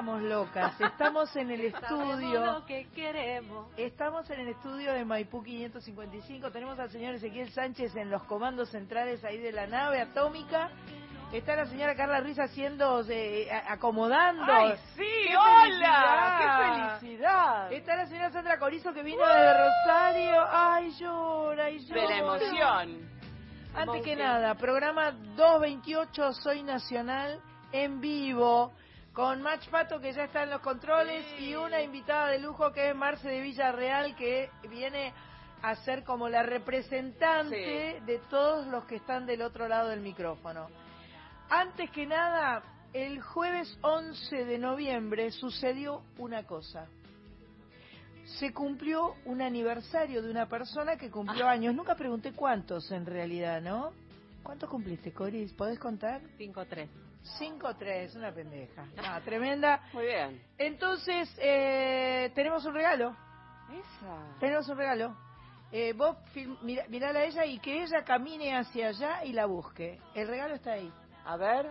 estamos locas. Estamos en el estudio. Sabemos lo que queremos. Estamos en el estudio de Maipú 555. Tenemos al señor Ezequiel Sánchez en los comandos centrales ahí de la nave atómica. Está la señora Carla Ruiz haciendo, eh, acomodando. ¡Ay, sí! ¡Qué ¡Hola! felicidad! ¡Qué felicidad! Está la señora Sandra Corizo que vino de Rosario. ¡Ay, llora, ay, llora! De la emoción. Antes que nada, programa 228 Soy Nacional en vivo con Mach Pato que ya está en los controles y una invitada de lujo que es Marce de Villarreal que viene a ser como la representante de todos los que están del otro lado del micrófono. Antes que nada, el jueves 11 de noviembre sucedió una cosa. Se cumplió un aniversario de una persona que cumplió años. Nunca pregunté cuántos en realidad, ¿no? ¿Cuántos cumpliste, Coris? ¿Podés contar? 5-3. 5-3, una pendeja. Tremenda. Muy bien. Entonces, eh, tenemos un regalo. Esa. Tenemos un regalo. Eh, vos film- mirala a ella y que ella camine hacia allá y la busque. El regalo está ahí. A ver.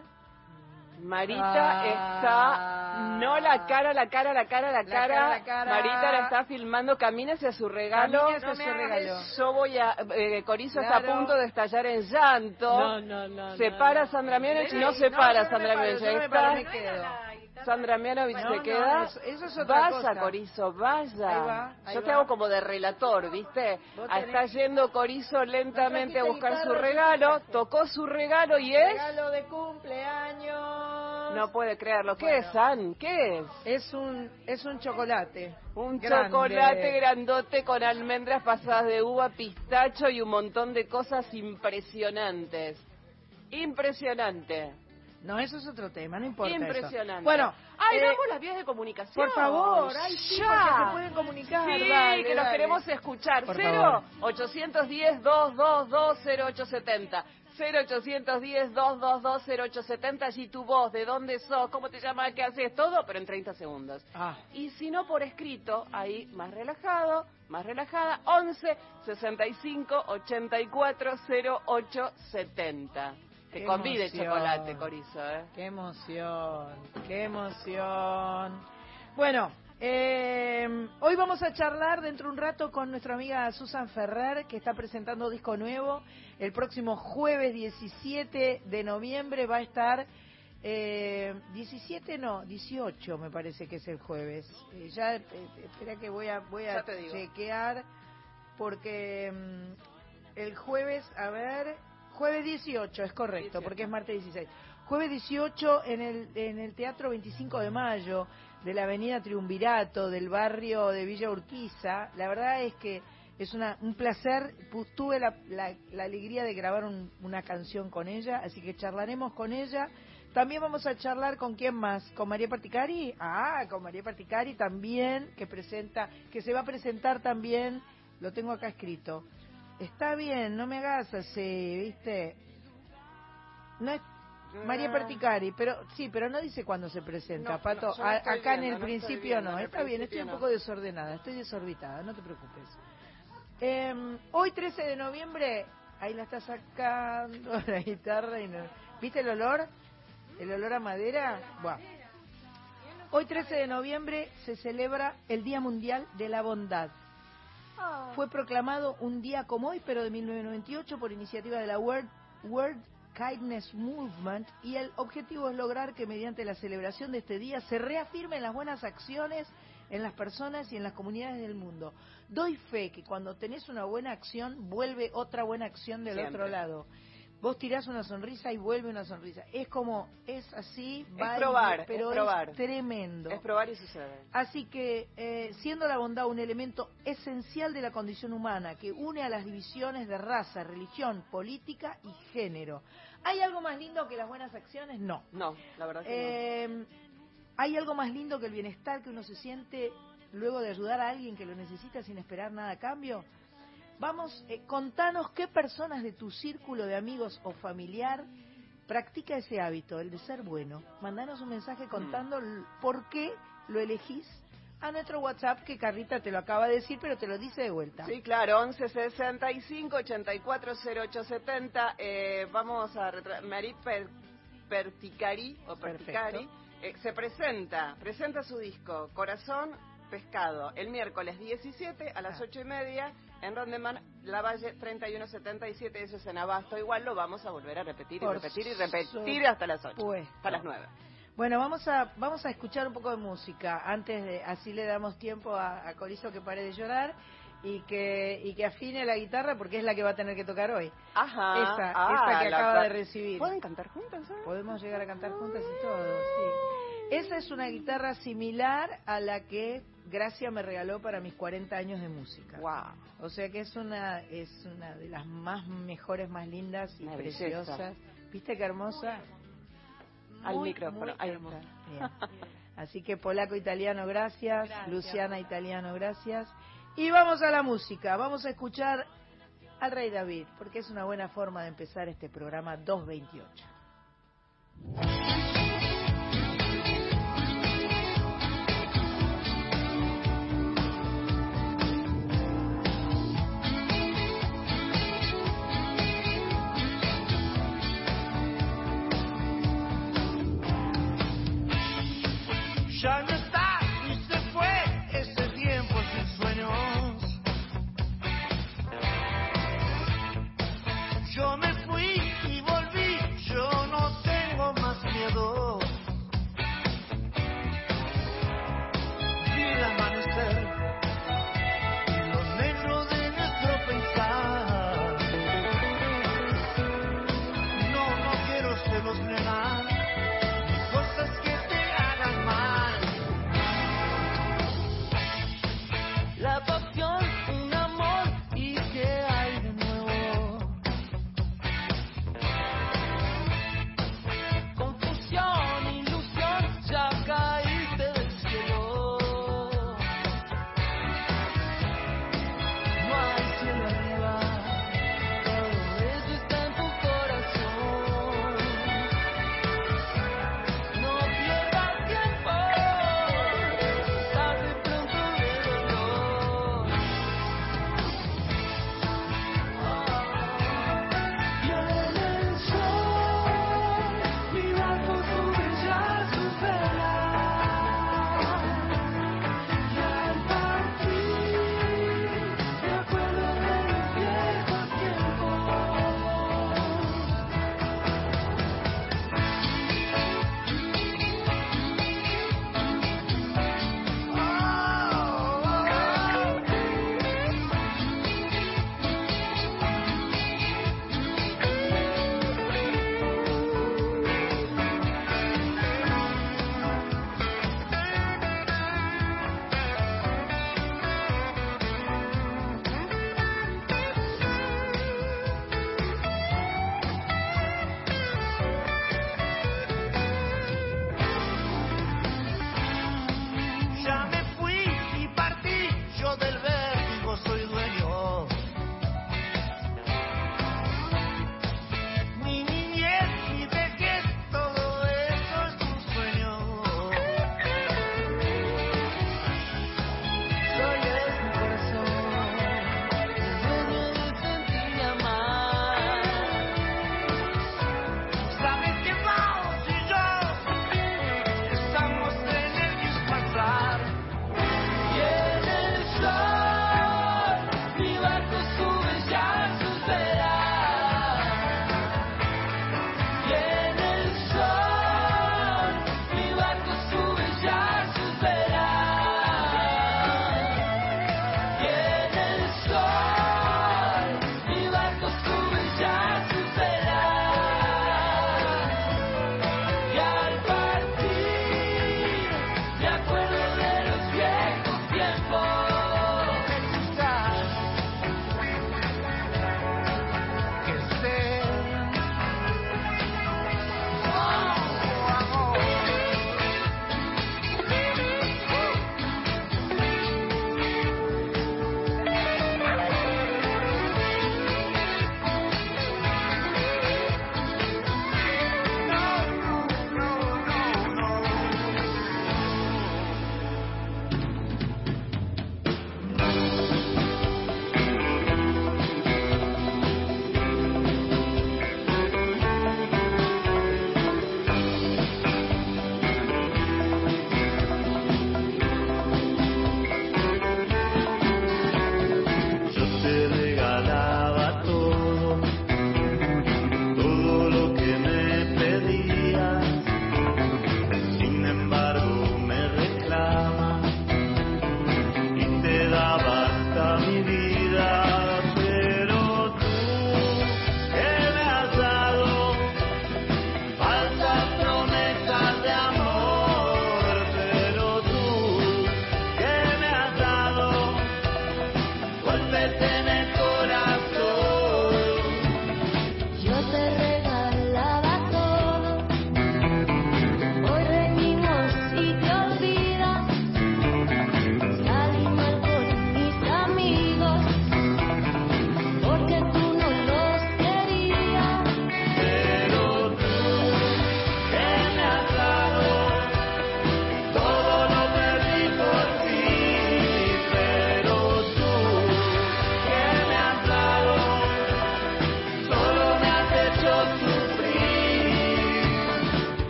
Marita Ah. está. No la cara, la cara, la cara, la La cara. cara, la cara. Marita la está filmando. Camina hacia su regalo. Camine hacia No su me hagas regalo. eso. Yo voy a. Eh, Corizo está a punto de estallar en llanto. No, no, no. Se no, para no. Sandra Mianovich. Sí, No se no, para Sandra está. Sandra Mianovich No, se no, queda. eso- eso es otra vaya, cosa. Corizo, vaya. Ahí va, ahí Yo te va. hago como de relator, ¿viste? Ah, tenés- Está yendo Corizo lentamente a buscar su regalo. Tocó su regalo y es. Regalo de cumpleaños. No puede creerlo. ¿Qué Bueno. es, San? ¿Qué es? Es un, es un chocolate. Un Grande. chocolate grandote con almendras pasadas de uva, pistacho y un montón de cosas impresionantes. Impresionante. No, eso es otro tema, no importa. eso. Impresionante. Bueno, ay, eh, damos las vías de comunicación. por favor, ay, sí, ya. se pueden comunicar. Sí, dale, que los queremos escuchar. Por 0 810 222 0870. 0810 222 0870. Allí tu voz, de dónde sos, cómo te llamas, qué haces, todo, pero en 30 segundos. Ah, Y si no por escrito, ahí más relajado, más relajada, 11 65 84 08 70. Te convide emoción. chocolate, Corizo, ¿eh? qué emoción, qué emoción. Bueno, eh, hoy vamos a charlar dentro de un rato con nuestra amiga Susan Ferrer, que está presentando disco nuevo. El próximo jueves 17 de noviembre va a estar... Eh, 17 no, 18 me parece que es el jueves. Eh, ya, eh, espera que voy a, voy a chequear porque mm, el jueves, a ver, jueves 18 es correcto, 18. porque es martes 16. Jueves 18 en el, en el Teatro 25 de Mayo de la Avenida Triunvirato del barrio de Villa Urquiza. La verdad es que es una, un placer. Tuve la, la- la alegría de grabar un- una canción con ella, así que charlaremos con ella. También vamos a charlar con quién más, con María Particari. Ah, con María Particari también, que presenta, que se va a presentar también. Lo tengo acá escrito. Está bien, no me hagas así, ¿viste? No es María Perticari, pero sí, pero no dice cuándo se presenta, No, Pato. no, acá en el no principio viendo, no. el Está bien, estoy un poco desordenada, estoy desorbitada, no te preocupes. Eh, hoy 13 de noviembre, ahí la está sacando la guitarra y no- ¿Viste el olor? ¿El olor a madera? Buah. Hoy 13 de noviembre se celebra el Día Mundial de la Bondad. Fue proclamado un día como hoy, pero de 1998, por iniciativa de la World, World Kindness Movement, y el objetivo es lograr que mediante la celebración de este día se reafirmen las buenas acciones en las personas y en las comunidades del mundo. Doy fe que cuando tenés una buena acción, vuelve otra buena acción del Siempre. otro lado. Vos tirás una sonrisa y vuelve una sonrisa. Es como, es así, Es va y- probar, es pero probar. tremendo. Es probar y sucede. Así que, eh, siendo la bondad un elemento esencial de la condición humana que une a las divisiones de raza, religión, política y género, ¿hay algo más lindo que las buenas acciones? No. No, la verdad que Eh, ¿Hay algo más lindo que el bienestar que uno se siente luego de ayudar a alguien que lo necesita sin esperar nada a cambio? Vamos, eh, contanos qué personas de tu círculo de amigos o familiar practica ese hábito, el de ser bueno. Mandanos un mensaje contando l- por qué lo elegís a nuestro WhatsApp que Carrita te lo acaba de decir, pero te lo dice de vuelta. Sí, claro, 11 65 84 0870. Eh, vamos a retra- Marit Per- Perticari o Perticari eh, se presenta, presenta su disco Corazón Pescado el miércoles 17 a las Ah. 8 y media en Rondeman, La Valle 3177, eso es en Abasto. Igual lo vamos a volver a repetir y Por repetir y repetir hasta las 8, hasta las 9. Bueno, vamos a vamos a escuchar un poco de música antes de así le damos tiempo a, a Corizo que pare de llorar y que y que afine la guitarra porque es la que va a tener que tocar hoy. Ajá. esa, ah, esa que acaba la- de recibir. ¿Pueden cantar juntas? eh? Podemos llegar a cantar juntas y todo, sí. Esa es una guitarra similar a la que Gracia me regaló para mis 40 años de música. Wow. O sea que es una es una de las más mejores, más lindas y Una belleza. preciosas. ¿Viste qué hermosa? Al Muy, micrófono, muy hermosa. Así que polaco italiano, gracias. Gracias. Luciana italiano, gracias. Y vamos a la música. Vamos a escuchar al Rey David, porque es una buena forma de empezar este programa 228.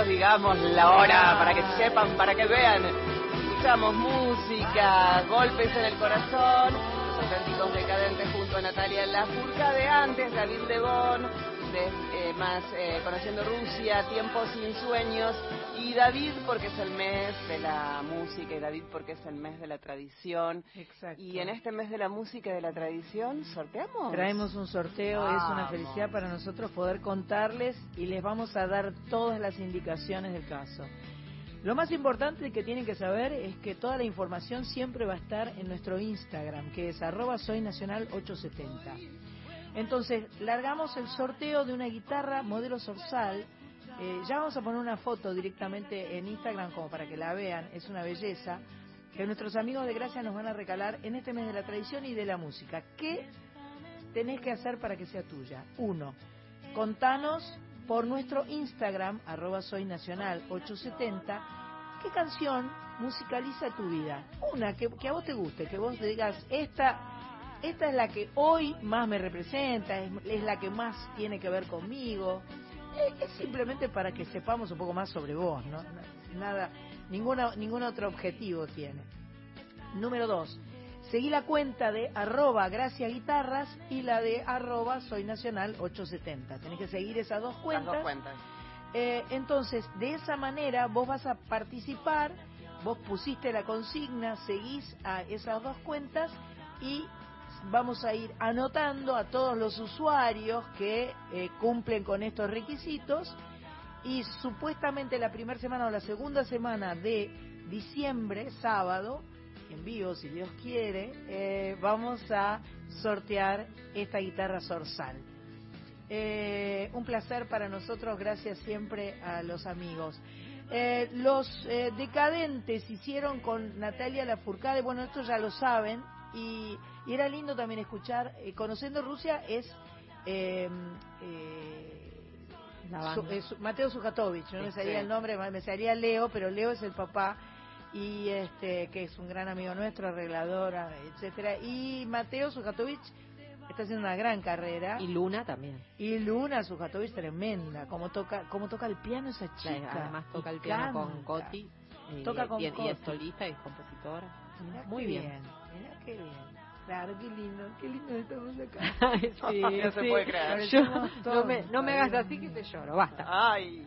Digamos, la hora, para que sepan, para que vean. Escuchamos música, golpes en el corazón, los auténticos decadentes junto a Natalia Lafourcade, antes David Lebón, de, eh, más eh, Conociendo Rusia, Tiempos sin Sueños, y David porque es el mes de la música, y David porque es el mes de la tradición. Exacto. Y en este mes de la música y de la tradición, ¿sorteamos? Traemos un sorteo, es una felicidad para nosotros poder contarles y les vamos a dar todas las indicaciones del caso. Lo más importante que tienen que saber es que toda la información siempre va a estar en nuestro Instagram, que es arroba soynacional870. Entonces, largamos el sorteo de una guitarra modelo Sorsal. Eh, ya vamos a poner una foto directamente en Instagram como para que la vean, es una belleza, que nuestros amigos de Gracia nos van a regalar en este mes de la tradición y de la música. ¿Qué tenés que hacer para que sea tuya? Uno, contanos por nuestro Instagram, arroba soynacional870, qué canción musicaliza tu vida. Una que, que a vos te guste, que vos digas, esta, esta es la que hoy más me representa, es, es la que más tiene que ver conmigo. Es, es simplemente para que sepamos un poco más sobre vos, ¿no? Nada, ninguna, ningún otro objetivo tiene. Número dos, seguí la cuenta de arroba Gracia Guitarras y la de arroba Soy Nacional 870. Tenés que seguir esas dos Las cuentas. dos cuentas. Eh, entonces, de esa manera vos vas a participar, vos pusiste la consigna, seguís a esas dos cuentas y vamos a ir anotando a todos los usuarios que eh, cumplen con estos requisitos y supuestamente la primera semana o la segunda semana de diciembre, sábado, en vivo si Dios quiere, eh, vamos a sortear esta guitarra Sorsal. Eh, un placer para nosotros, gracias siempre a los amigos. Eh, los eh, decadentes hicieron con Natalia Lafourcade, bueno, esto ya lo saben, y, y era lindo también escuchar, eh, Conociendo Rusia es eh, eh, su- eh, Mateo Sujatovich, no me Sí, salía el nombre, me salía Leo, pero Leo es el papá y este que es un gran amigo nuestro, arregladora, etcétera, y Mateo Sujatovich está haciendo una gran carrera Y Luna también. y Luna Sujatovich tremenda, como toca como toca el piano esa chica. Además toca el piano con. Coti. Toca con y, y es solista y es compositora. Mirá Muy bien. Mirá qué bien. Claro, qué lindo, qué lindo estamos acá. Ay, sí, No se puede creer. Yo- no, me, no me hagas así que te lloro, basta. Ay,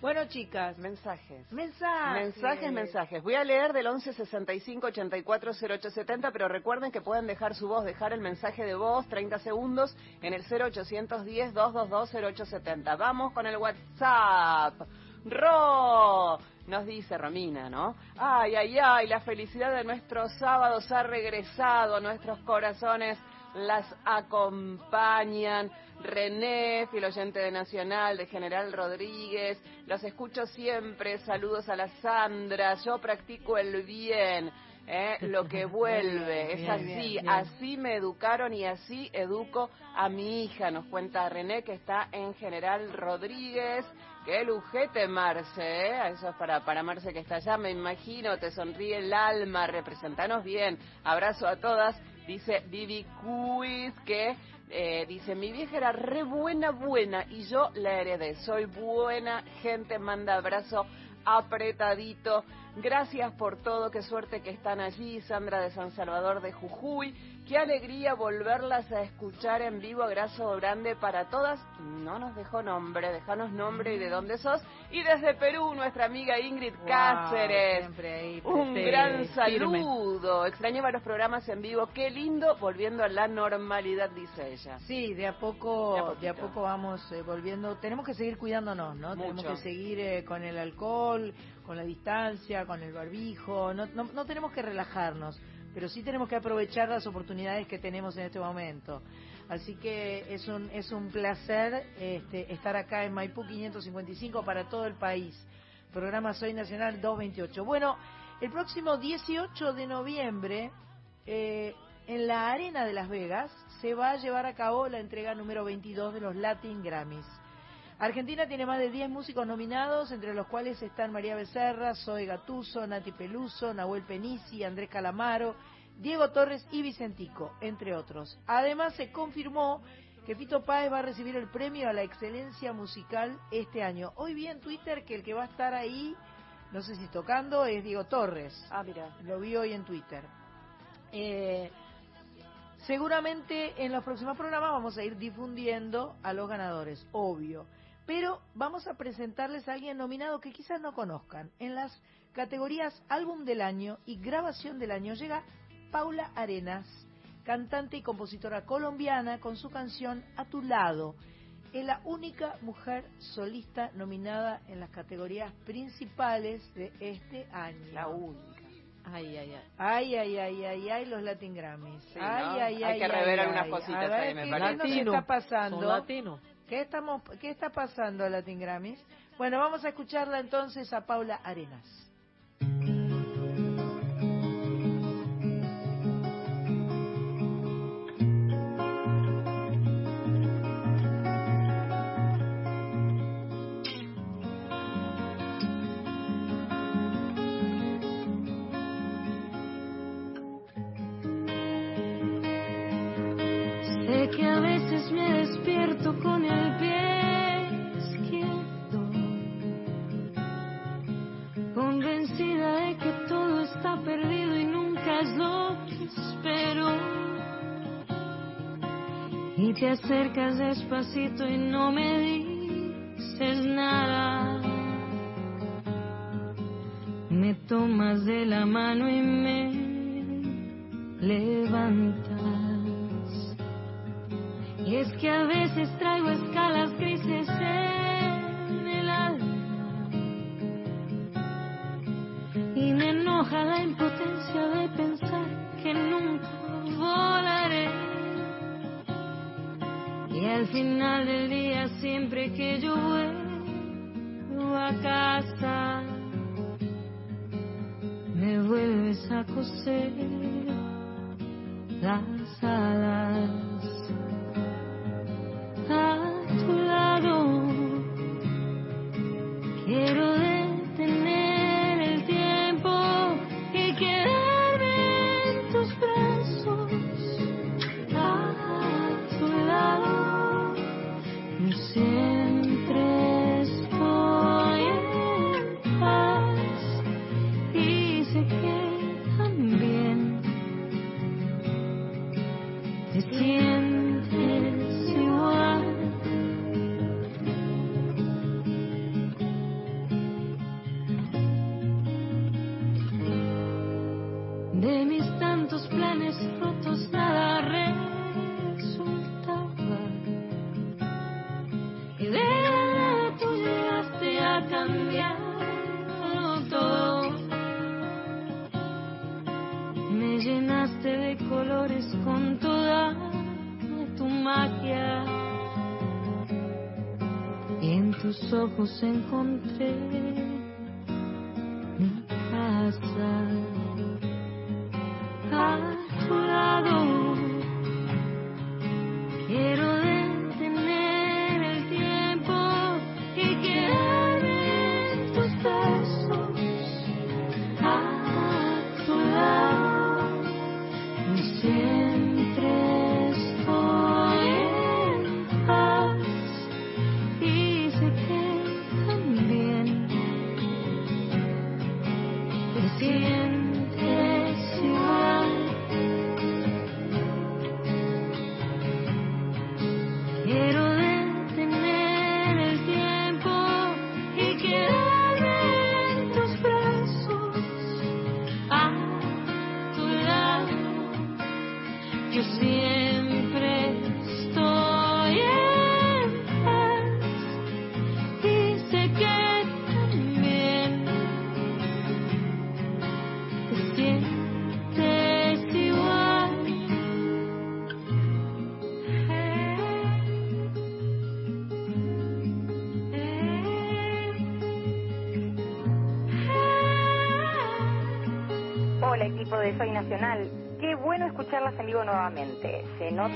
Bueno, chicas, mensajes. mensajes. Mensajes, mensajes. Voy a leer del 11 65 84 0870, pero recuerden que pueden dejar su voz, dejar el mensaje de voz, 30 segundos, en el 0810 222 0870. Vamos con el WhatsApp. Ro, nos dice Romina, ¿no? Ay, ay, ay, la felicidad de nuestros sábados ha regresado nuestros corazones. Las acompañan René, filoyente de Nacional, de General Rodríguez. Los escucho siempre. Saludos a la Sandra. Yo practico el bien. ¿eh? Lo que vuelve. bien, es así. bien, bien. Así me educaron y así educo a mi hija. Nos cuenta René, que está en General Rodríguez. Qué lujete, Marce, ¿eh? Eso es para, para Marce que está allá, me imagino, te sonríe el alma, representanos bien. Abrazo a todas, dice Vivi Quiz, que eh, dice, mi vieja era re buena, buena, y yo la heredé. Soy buena gente, manda abrazo apretadito. Gracias por todo, qué suerte que están allí, Sandra de San Salvador de Jujuy. Qué alegría volverlas a escuchar en vivo, abrazo grande para todas. No nos dejó nombre, dejanos nombre y de dónde sos. Y desde Perú, nuestra amiga Ingrid Wow, Cáceres. ahí Un gran firme. saludo. Extrañaba los programas en vivo. Qué lindo, volviendo a la normalidad, dice ella. Sí, de a poco, De a de a, poco vamos eh, volviendo. Tenemos que seguir cuidándonos, ¿no? Tenemos Mucho. que seguir eh, con el alcohol, con la distancia, con el barbijo. No, no, no tenemos que relajarnos, pero sí tenemos que aprovechar las oportunidades que tenemos en este momento. Así que es un es un placer este, estar acá en Maipú 555 para todo el país. Programa Soy Nacional 228. Bueno, el próximo 18 de noviembre eh, en la Arena de Las Vegas se va a llevar a cabo la entrega número 22 de los Latin Grammys. Argentina tiene más de 10 músicos nominados, entre los cuales están María Becerra, Zoe Gatuso, Nati Peluso, Nahuel Penisi, Andrés Calamaro, Diego Torres y Vicentico, entre otros. Además se confirmó que Fito Páez va a recibir el premio a la excelencia musical este año. Hoy vi en Twitter que el que va a estar ahí, no sé si tocando, es Diego Torres. Ah, mira. Lo vi hoy en Twitter. Eh, seguramente en los próximos programas vamos a ir difundiendo a los ganadores, obvio. Pero vamos a presentarles a alguien nominado que quizás no conozcan. En las categorías Álbum del Año y Grabación del Año llega Paula Arenas, cantante y compositora colombiana, con su canción A tu lado. Es la única mujer solista nominada en las categorías principales de este año. La única. Ay, ay, ay. Ay, ay, ay, ay, ay, los Latin Grammys. Sí, ay, ¿no? ay, Hay ay, que revelar unas cositas ahí, me ¿qué, parece. qué nos Latino. está pasando? Son latinos. ¿Qué, estamos, ¿Qué está pasando, Latin Grammys? Bueno, vamos a escucharla entonces a Paula Arenas. Despacito y no me ojos encontré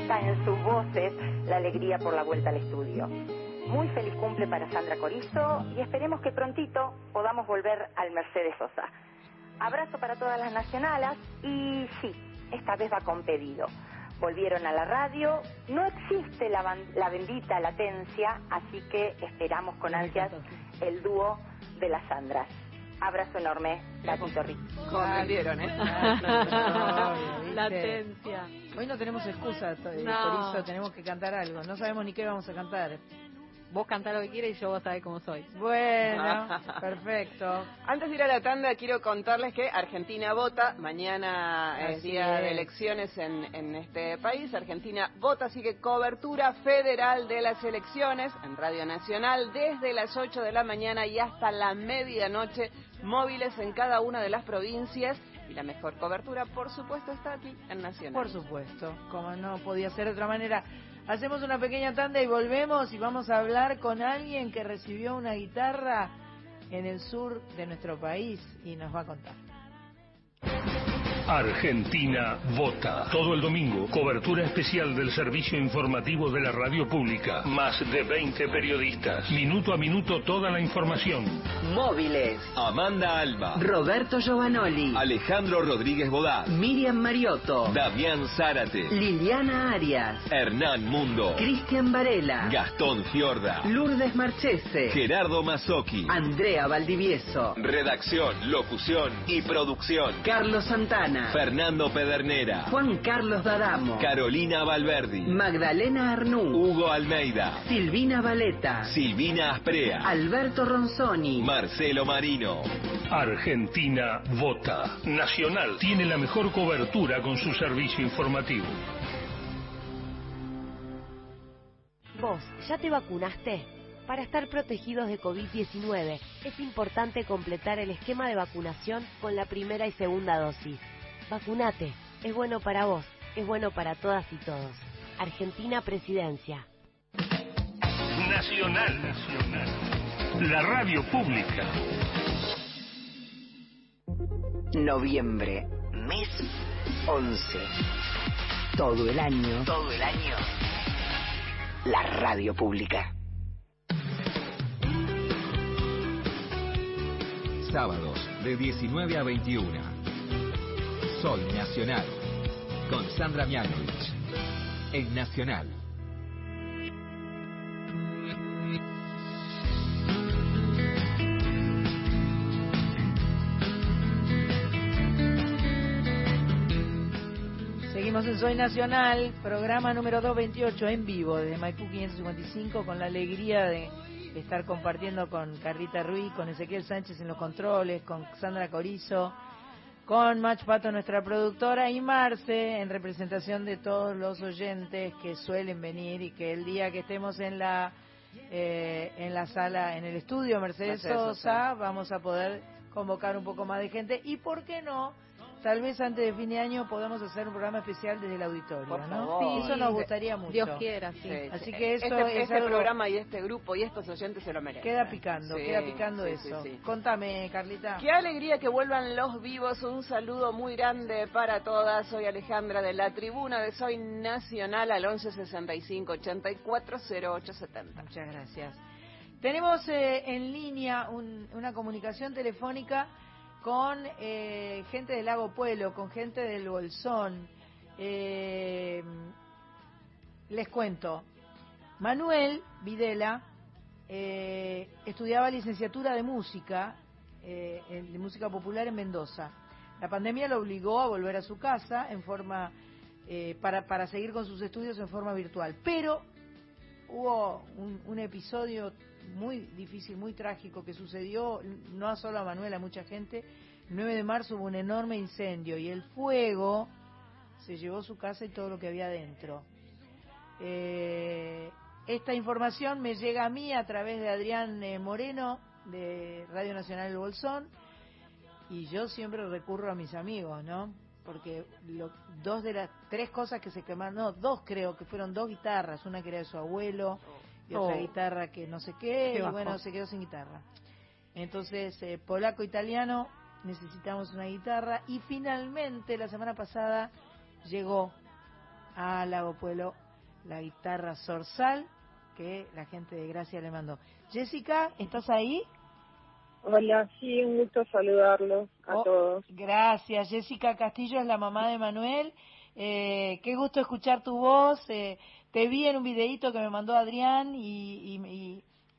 nota en sus voces la alegría por la vuelta al estudio. Muy feliz cumple para Sandra Corizo y esperemos que prontito podamos volver al Mercedes Sosa. Abrazo para todas las nacionalas y sí, esta vez va con pedido. Volvieron a la radio, no existe la, ban- la bendita latencia, así que esperamos con ansias el dúo de las Sandras. Abrazo enorme, Gatito Rico. Comprendieron, ¿eh? Latencia. Hoy no tenemos excusa, to- eh, No. por eso tenemos que cantar algo. No sabemos ni qué vamos a cantar. Vos cantá lo que quieras y yo vos sabés cómo soy. Bueno, perfecto. Antes de ir a la tanda, quiero contarles que Argentina vota. Mañana es Así día de es. elecciones en, en este país. Argentina vota, así que cobertura federal de las elecciones en Radio Nacional desde las 8 de la mañana y hasta la medianoche. Móviles en cada una de las provincias. Y la mejor cobertura, por supuesto, está aquí en Nacional. Por supuesto, como no podía ser de otra manera. Hacemos una pequeña tanda y volvemos y vamos a hablar con alguien que recibió una guitarra en el sur de nuestro país y nos va a contar. Argentina vota. Todo el domingo, cobertura especial del servicio informativo de la radio pública. Más de 20 periodistas. Minuto a minuto toda la información. Móviles. Amanda Alba, Roberto Giovanoli. Alejandro Rodríguez Bodá, Miriam Mariotto. Damián Zárate, Liliana Arias. Hernán Mundo, Cristian Varela. Gastón Fiorda, Lourdes Marchese. Gerardo Mazzocchi. Andrea Valdivieso. Redacción, locución y producción. Carlos Santana. Fernando Pedernera, Juan Carlos Dadamo. Carolina Valverdi, Magdalena Arnú. Hugo Almeida, Silvina Valeta. Silvina Asprea, Alberto Ronzoni. Marcelo Marino. Argentina vota. Nacional tiene la mejor cobertura con su servicio informativo. ¿Vos ya te vacunaste? Para estar protegidos de COVID-19 es importante completar el esquema de vacunación con la primera y segunda dosis. Vacunate, es bueno para vos, es bueno para todas y todos. Argentina Presidencia. Nacional. Nacional. La radio pública. Noviembre, mes 11. Todo el año. Todo el año. La radio pública. Sábados de 19 a 21. Sol Nacional. Con Sandra Mianovich. En Nacional. Seguimos en Soy Nacional, programa número 228 en vivo desde Maipú 555 con la alegría de estar compartiendo con Carlita Ruiz, con Ezequiel Sánchez en los controles, con Sandra Corizo, con Mach Pato, nuestra productora, y Marce en representación de todos los oyentes que suelen venir y que el día que estemos en la eh, en la sala, en el estudio Mercedes, Mercedes Sosa, Sosa. vamos a poder convocar un poco más de gente y, ¿por qué no? Tal vez antes de fin de año podamos hacer un programa especial desde el auditorio, Por ¿no? favor. Eso nos gustaría mucho. Dios quiera, sí. Sí, Así sí. que eso este, es este algo- programa y este grupo y estos oyentes se lo merecen. Queda picando, Sí, queda picando sí, eso. sí, sí. Contame, Carlita. Qué alegría que vuelvan los vivos. Un saludo muy grande para todas. Soy Alejandra de la tribuna de Soy Nacional al 11 65 84 0870. Muchas gracias. Tenemos eh, en línea un- una comunicación telefónica con eh, gente del Lago Pueblo, con gente del Bolsón. Eh, les cuento. Manuel Videla eh, estudiaba licenciatura de música, eh, de música popular en Mendoza. La pandemia lo obligó a volver a su casa en forma eh, para, para seguir con sus estudios en forma virtual. Pero hubo un, un episodio muy difícil, muy trágico que sucedió no solo a Manuel, a mucha gente. El 9 de marzo hubo un enorme incendio y el fuego se llevó su casa y todo lo que había dentro. Eh, esta información me llega a mí a través de Adrián eh, Moreno de Radio Nacional El Bolsón y yo siempre recurro a mis amigos, ¿no? Porque lo- dos de las tres cosas que se quemaron, no, dos creo que fueron dos guitarras, una que era de su abuelo y otra Oh. guitarra que no sé qué, Qué y bueno, se quedó sin guitarra. Entonces, eh, polaco-italiano, necesitamos una guitarra y finalmente la semana pasada llegó a Lago Pueblo la guitarra Sorsal que la gente de Gracia le mandó. Jessica, ¿estás ahí? Hola, sí, un gusto saludarlos a Oh, todos. Gracias. Jessica Castillo es la mamá de Manuel. Eh, qué gusto escuchar tu voz. Eh, te vi en un videíto que me mandó Adrián y,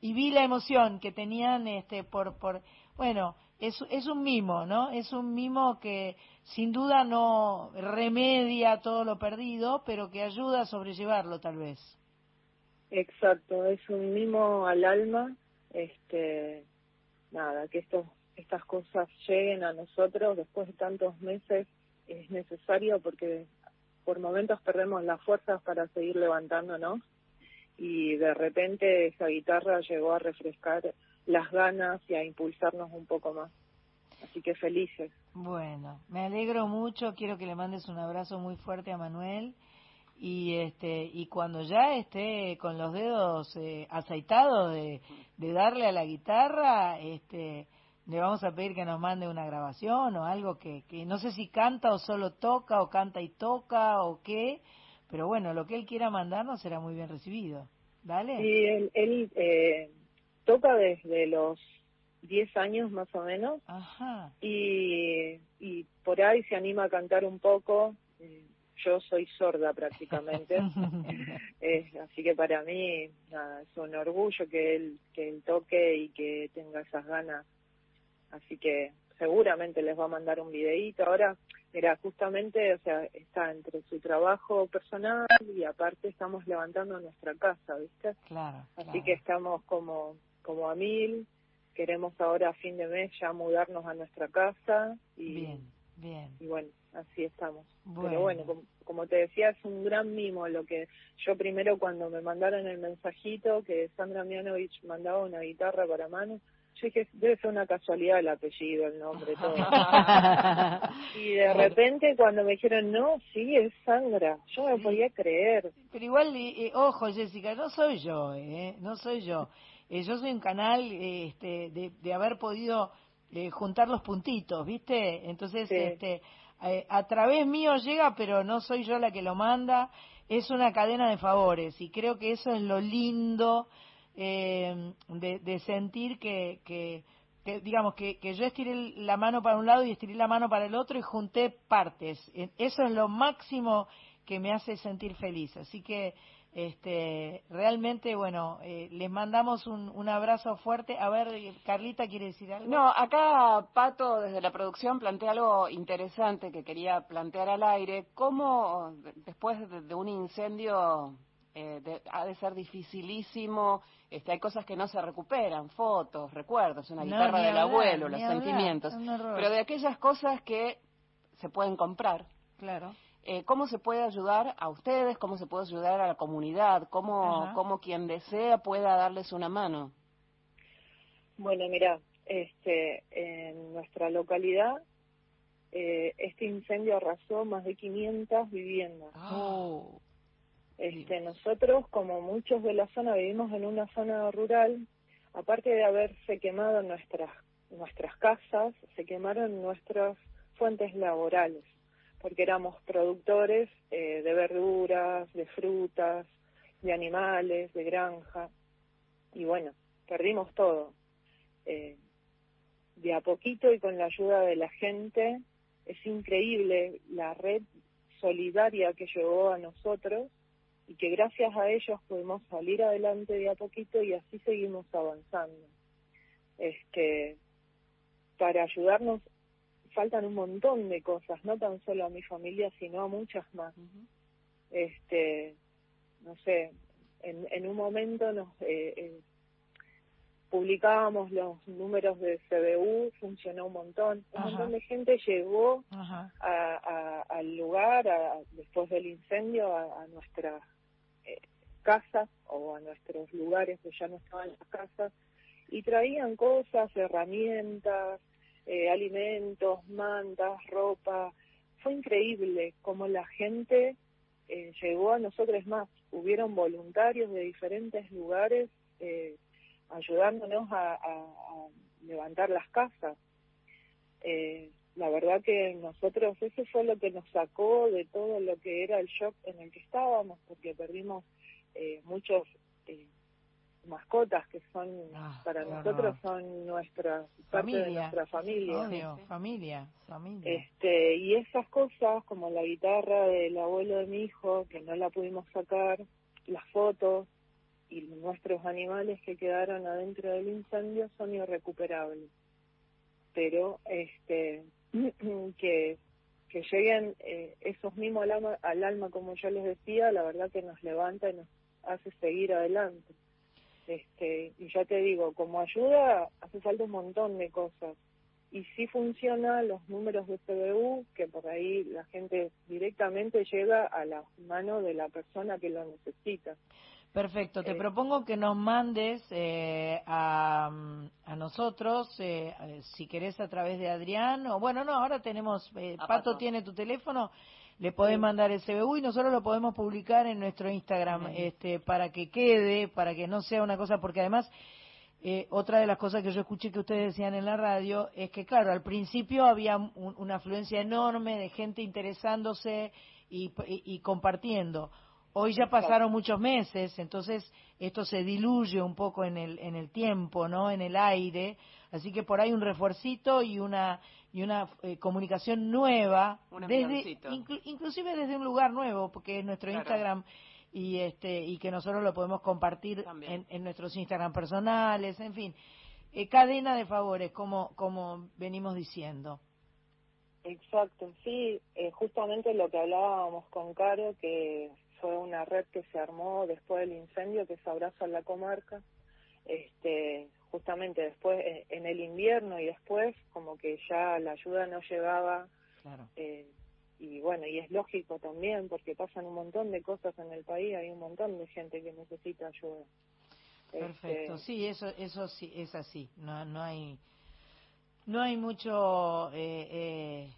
y, vi la emoción que tenían este por por bueno es es un mimo no es un mimo que sin duda no remedia todo lo perdido pero que ayuda a sobrellevarlo tal vez. Exacto, es un mimo al alma, este, nada, que estos, estas cosas lleguen a nosotros después de tantos meses es necesario porque por momentos perdemos las fuerzas para seguir levantándonos y de repente esa guitarra llegó a refrescar las ganas y a impulsarnos un poco más. Así que felices. Bueno, me alegro mucho, quiero que le mandes un abrazo muy fuerte a Manuel y este y cuando ya esté con los dedos eh, aceitados de, de darle a la guitarra, este le vamos a pedir que nos mande una grabación o algo que, que no sé si canta o solo toca o canta y toca o qué, pero bueno, lo que él quiera mandarnos será muy bien recibido. ¿Dale? Sí, él, él eh, toca desde los 10 años más o menos Ajá. y, y por ahí se anima a cantar un poco. Eh, Yo soy sorda prácticamente, Eh, así que para mí nada, es un orgullo que él que él toque y que tenga esas ganas. Así que seguramente les va a mandar un videíto. Ahora, mira, justamente, o sea, está entre su trabajo personal y aparte estamos levantando nuestra casa, ¿viste? Claro. Así que estamos como, como a mil. Queremos ahora a fin de mes ya mudarnos a nuestra casa y, Bien, bien. y bueno, así estamos. Bueno. Pero bueno, como, como te decía, es un gran mimo lo que yo primero cuando me mandaron el mensajito que Sandra Mianovich mandaba una guitarra para Manu, yo dije, debe ser una casualidad el apellido, el nombre, todo. y de repente cuando me dijeron, no, sí, es Sandra, yo no me podía creer. Pero igual, eh, ojo, Jessica, no soy yo, eh, no soy yo. Eh, yo soy un canal eh, este, de, de haber podido eh, juntar los puntitos, ¿viste? Entonces, Sí. este, eh, a través mío llega, pero no soy yo la que lo manda. Es una cadena de favores y creo que eso es lo lindo eh, de, sentir que, que, que, digamos, que, que yo estiré la mano para un lado y estiré la mano para el otro y junté partes. Eh, Eso es lo máximo que me hace sentir feliz. Así que este realmente, bueno, eh, les mandamos un, un abrazo fuerte. A ver, Carlita quiere decir algo. No, acá Pato desde la producción plantea algo interesante que quería plantear al aire. ¿Cómo de- después de, de un incendio eh, de- ha de ser dificilísimo? Este, hay cosas que no se recuperan, fotos, recuerdos, una guitarra del hablar, abuelo, los hablar, sentimientos. Pero de aquellas cosas que se pueden comprar, Claro. eh, cómo se puede ayudar a ustedes, cómo se puede ayudar a la comunidad, cómo, Ajá. cómo quien desea pueda darles una mano. Bueno, mira, este, en nuestra localidad eh, este incendio arrasó más de 500 viviendas. Oh. Este, nosotros, como muchos de la zona, vivimos en una zona rural. Aparte de haberse quemado nuestras nuestras casas, se quemaron nuestras fuentes laborales, porque éramos productores eh, de verduras, de frutas, de animales, de granja, y bueno, perdimos todo. Eh, de a poquito y con la ayuda de la gente, es increíble la red solidaria que llegó a nosotros y que gracias a ellos pudimos salir adelante de a poquito y así seguimos avanzando. Este, para ayudarnos faltan un montón de cosas, no tan solo a mi familia, sino a muchas más. Este, no sé, en, en un momento nos eh, eh, publicábamos los números de CBU, funcionó un montón, un Ajá. montón de gente llegó a, a- al lugar a- después del incendio a, a nuestras eh, casas o a nuestros lugares que ya no estaban las casas y traían cosas, herramientas, eh, alimentos, mantas, ropa. Fue increíble cómo la gente eh, llegó a nosotros más. Hubieron voluntarios de diferentes lugares eh, ayudándonos a, a- a levantar las casas. Eh, la verdad que nosotros, eso fue lo que nos sacó de todo lo que era el shock en el que estábamos, porque perdimos eh, muchos eh, mascotas que son, para qué nosotros horror. son nuestra parte de Familia. nuestra familia. Obvio, familia, familia. Este, y esas cosas, como la guitarra del abuelo de mi hijo, que no la pudimos sacar, las fotos y nuestros animales que quedaron adentro del incendio son irrecuperables. Pero este que, que lleguen eh, esos mismos al alma, al alma, como yo les decía, la verdad que nos levanta y nos hace seguir adelante. Este, y ya te digo, como ayuda hace falta un montón de cosas. Y sí funciona los números de CBU, que por ahí la gente directamente llega a la mano de la persona que lo necesita. Perfecto, te Eh, propongo que nos mandes eh, a, a nosotros, eh, eh, si querés a través de Adrián, o bueno, no, ahora tenemos, eh, Pato, Pato. tiene tu teléfono, le podés mandar el CBU y nosotros lo podemos publicar en nuestro Instagram, este, para que quede, para que no sea una cosa, porque además, eh, otra de las cosas que yo escuché que ustedes decían en la radio es que, claro, al principio había un- una afluencia enorme de gente interesándose y, y- y compartiendo. Hoy ya pasaron muchos meses, entonces esto se diluye un poco en el, en el tiempo, ¿no? En el aire. Así que por ahí un refuercito y una, y una eh, comunicación nueva, Un desde, avioncito. inclu- inclusive desde un lugar nuevo, porque es nuestro Claro. Instagram y este y que nosotros lo podemos compartir en, en nuestros Instagram personales, en fin, Eh, cadena de favores, como como venimos diciendo. Exacto, sí, eh, justamente lo que hablábamos con Caro, que fue una red que se armó después del incendio, que es Abrazo a la Comarca, este, justamente después, en el invierno y después, como que ya la ayuda no llegaba, Claro. eh, y bueno, y es lógico también, porque pasan un montón de cosas en el país, hay un montón de gente que necesita ayuda. Perfecto, Este, sí, eso eso sí es así. No no hay no hay mucho eh, eh,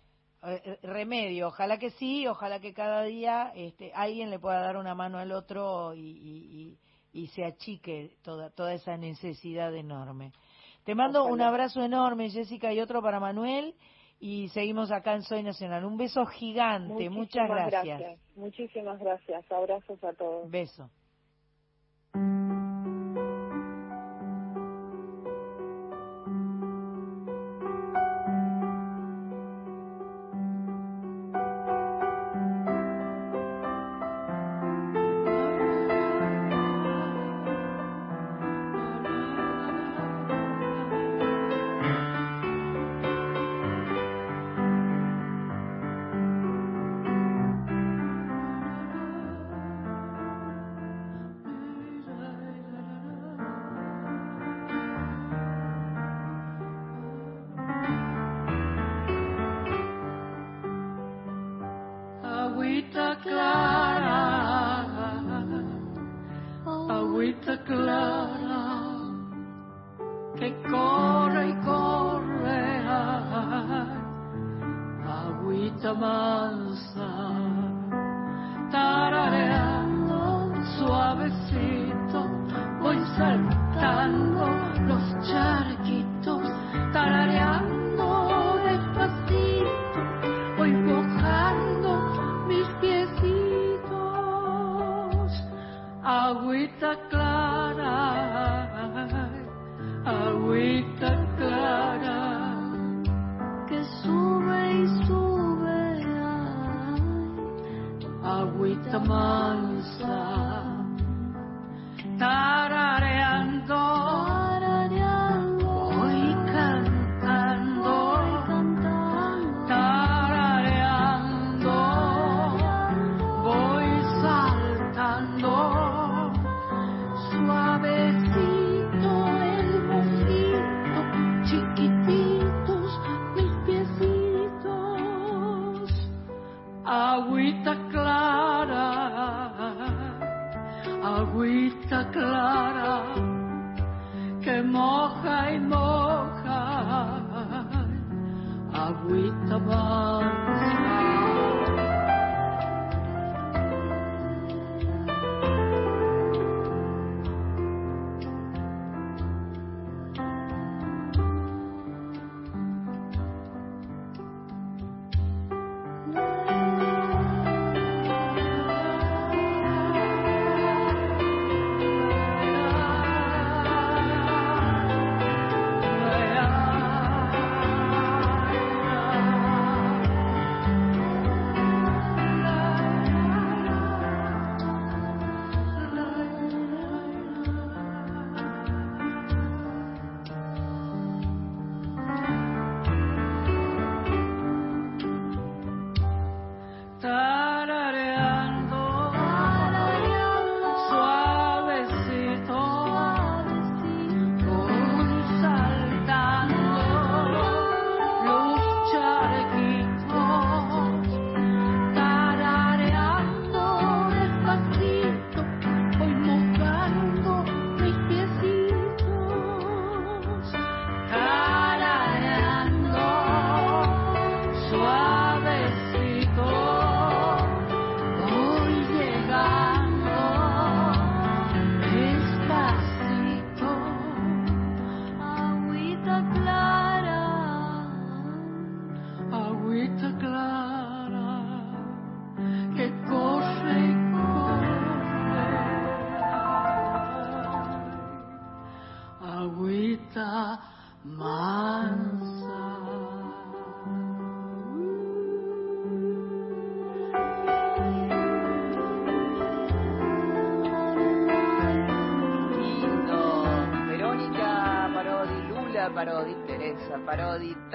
eh, remedio. Ojalá que sí, ojalá que cada día este alguien le pueda dar una mano al otro y, y, y- y se achique toda toda esa necesidad enorme. Te mando un abrazo enorme, Jessica, y otro para Manuel. Y seguimos acá en Soy Nacional. Un beso gigante. Muchas muchísimas gracias. Muchísimas gracias. Abrazos a todos. Beso.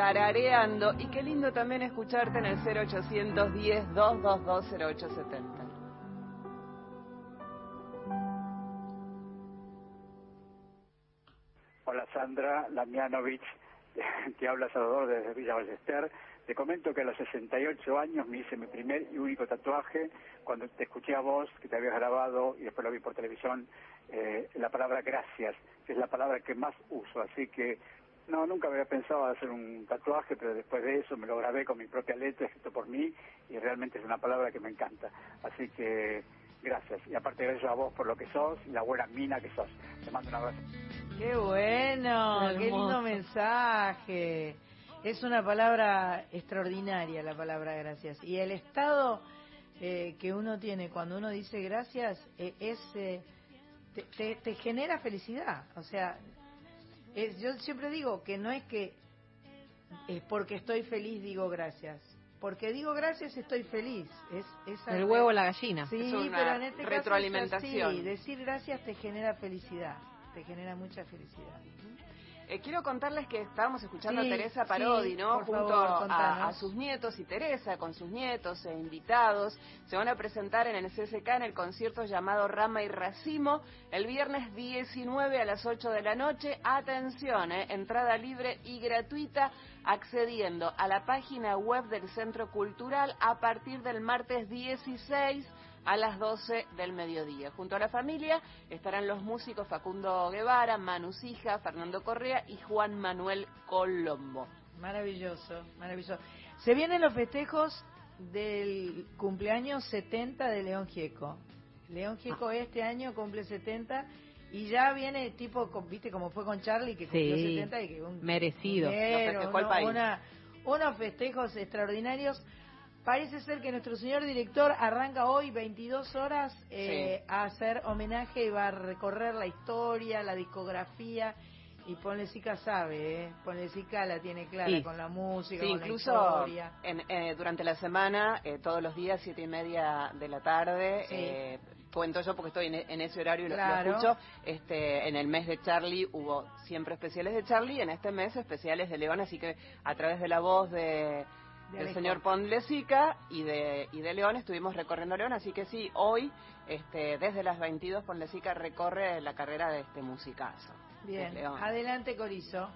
Tarareando. Y qué lindo también escucharte en el 0810 222 0870. Hola Sandra Lamianovich, te habla Salvador desde Villa Ballester. Te comento que a los 68 años me hice mi primer y único tatuaje cuando te escuché a vos, que te habías grabado y después lo vi por televisión, eh, la palabra gracias, que es la palabra que más uso. Así que no, nunca había pensado hacer un tatuaje, pero después de eso me lo grabé con mi propia letra, escrito por mí, y realmente es una palabra que me encanta. Así que gracias. Y aparte gracias a vos por lo que sos y la buena mina que sos. Te mando un abrazo. Qué bueno, qué lindo mensaje. Es una palabra extraordinaria la palabra gracias. Y el estado eh, que uno tiene cuando uno dice gracias eh, es eh, te, te- te genera felicidad. O sea, es- yo siempre digo que no es que es porque estoy feliz digo gracias. Porque digo gracias estoy feliz. Es, es El algo- huevo o la gallina. Sí, Es una pero en este caso es retroalimentación. así. Decir gracias te genera felicidad. Te genera mucha felicidad. Eh, quiero contarles que estábamos escuchando Sí, a Teresa Parodi, sí, ¿no? Junto favor, a, contanos. a sus nietos y Teresa con sus nietos e invitados. Se van a presentar en el CSK en el concierto llamado Rama y Racimo el viernes 19 a las 8 de la noche. Atención, ¿eh? entrada libre y gratuita accediendo a la página web del Centro Cultural a partir del martes 16 a las 12 del mediodía. Junto a la familia estarán los músicos Facundo Guevara, Manu Sija, Fernando Correa y Juan Manuel Colombo. Maravilloso, maravilloso. Se vienen los festejos del cumpleaños 70 de León Gieco. León Gieco este año cumple 70 y ya viene tipo, con- viste como fue con Charlie que cumplió Sí, 70 y que un merecido. dinero, uno- una- unos festejos extraordinarios. Parece ser que nuestro señor director arranca hoy 22 horas eh, a hacer homenaje y va a recorrer la historia, la discografía. Y Ponlecica sabe, ¿eh? Ponlecica la tiene clara Sí. con la música, Sí, con la incluso historia. en, eh, durante la semana, eh, todos los días, siete y media de la tarde, Sí. eh, cuento yo porque estoy en, en ese horario y lo- lo, Claro. escucho, este, en el mes de Charlie hubo siempre especiales de Charlie, en este mes especiales de León, así que a través de la voz De del Alejo. señor Ponlecica y de, y de León estuvimos recorriendo León, así que sí, hoy, este, desde las 22, Ponlecica recorre la carrera de este musicazo. Bien, León. adelante Corizo.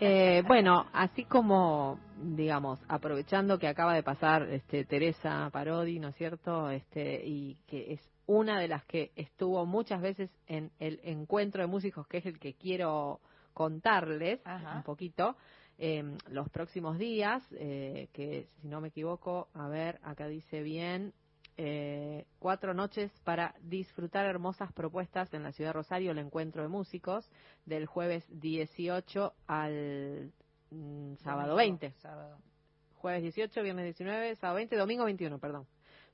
Eh, bueno, así como, digamos, aprovechando que acaba de pasar este, Teresa Parodi, ¿no es cierto? Este, y que es una de las que estuvo muchas veces en el encuentro de músicos, que es el que quiero contarles Ajá. un poquito. Eh, los próximos días, eh, que si no me equivoco, a ver, acá dice bien, eh, cuatro noches para disfrutar hermosas propuestas en la ciudad de Rosario, el encuentro de músicos, del jueves 18 al mm, sábado Domingo, 20. Sábado. Jueves 18, viernes 19, sábado 20, domingo 21, perdón.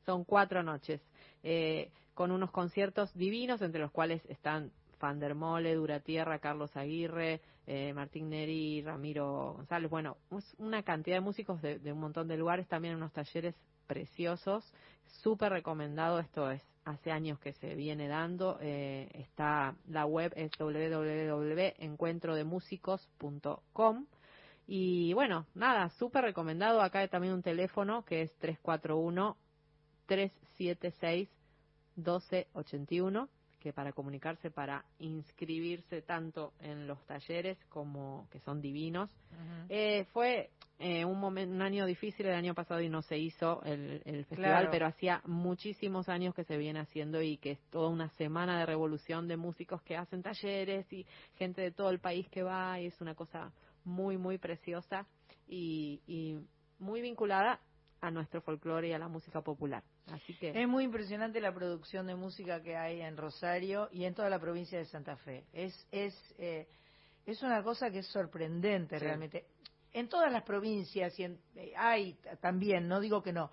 Son cuatro noches, eh, con unos conciertos divinos, entre los cuales están Fandermole, Duratierra, Carlos Aguirre, eh, Martín Neri, Ramiro González. Bueno, una cantidad de músicos de, un montón de lugares, también unos talleres preciosos. Súper recomendado, esto es hace años que se viene dando. eh, está la web es www.encuentrodemusicos.com. Y bueno, nada, súper recomendado. Acá hay también un teléfono que es 341-376-1281, que para comunicarse, para inscribirse tanto en los talleres como que son divinos. Eh, fue eh, un, momen- un año difícil el año pasado y no se hizo el, el festival, Claro. pero hacía muchísimos años que se viene haciendo y que es toda una semana de revolución de músicos que hacen talleres y gente de todo el país que va y es una cosa muy, muy preciosa y, y muy vinculada a nuestro folclore y a la música popular. Así que Es muy impresionante la producción de música que hay en Rosario y en toda la provincia de Santa Fe. Es es eh, es una cosa que es sorprendente Sí. realmente. En todas las provincias y en- eh, hay también, no digo que no,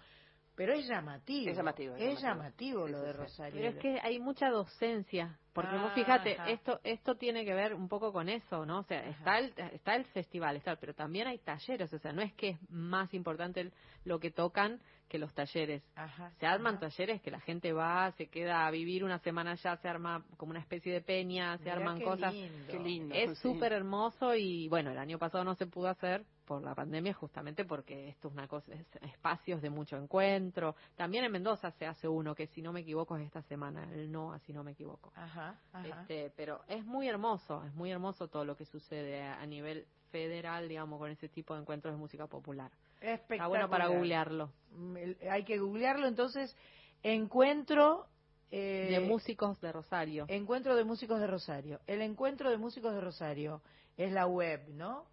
pero es llamativo. Es llamativo, es Es llamativo. llamativo Sí, lo sí, de sí. Rosario. Pero es que hay mucha docencia, porque vos fíjate, ajá. esto esto tiene que ver un poco con eso, ¿no? O sea, está el está el festival, está, pero también hay talleres, o sea, no es que es más importante el- lo que tocan que los talleres. Ajá, Se arman talleres que la gente va, se queda a vivir una semana allá, se arma como una especie de peña, se Mirá arman qué cosas. lindo. Qué lindo. Es sí. súper hermoso y bueno, el año pasado no se pudo hacer por la pandemia justamente porque esto es una cosa, es espacios de mucho encuentro. También en Mendoza se hace uno que si no me equivoco es esta semana, el no, si no me equivoco. Ajá, ajá. Este, pero es muy hermoso, es muy hermoso todo lo que sucede a nivel federal, digamos, con ese tipo de encuentros de música popular. Está bueno para Espectacular. googlearlo. Mm, Hay que googlearlo, entonces, encuentro... eh, de músicos de Rosario. Encuentro de Músicos de Rosario. El Encuentro de Músicos de Rosario es la web, ¿no?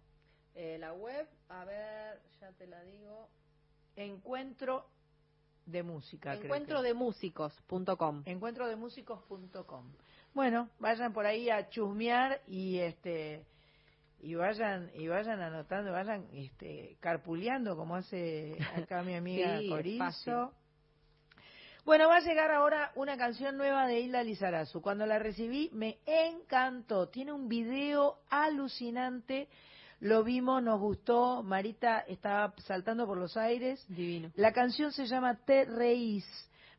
Eh, la web, a ver, ya te la digo. Encuentro de Música. Encuentro de músicos.com. Encuentrodemúsicos.com. Bueno, vayan por ahí a chusmear y este y vayan y vayan anotando, vayan este carpuleando como hace acá mi amiga Sí, Corizo. Bueno, va a llegar ahora una canción nueva de Hilda Lizarazu. Cuando la recibí me encantó. Tiene un video alucinante. Lo vimos, nos gustó. Marita estaba saltando por los aires. Divino. La canción se llama Te Reís.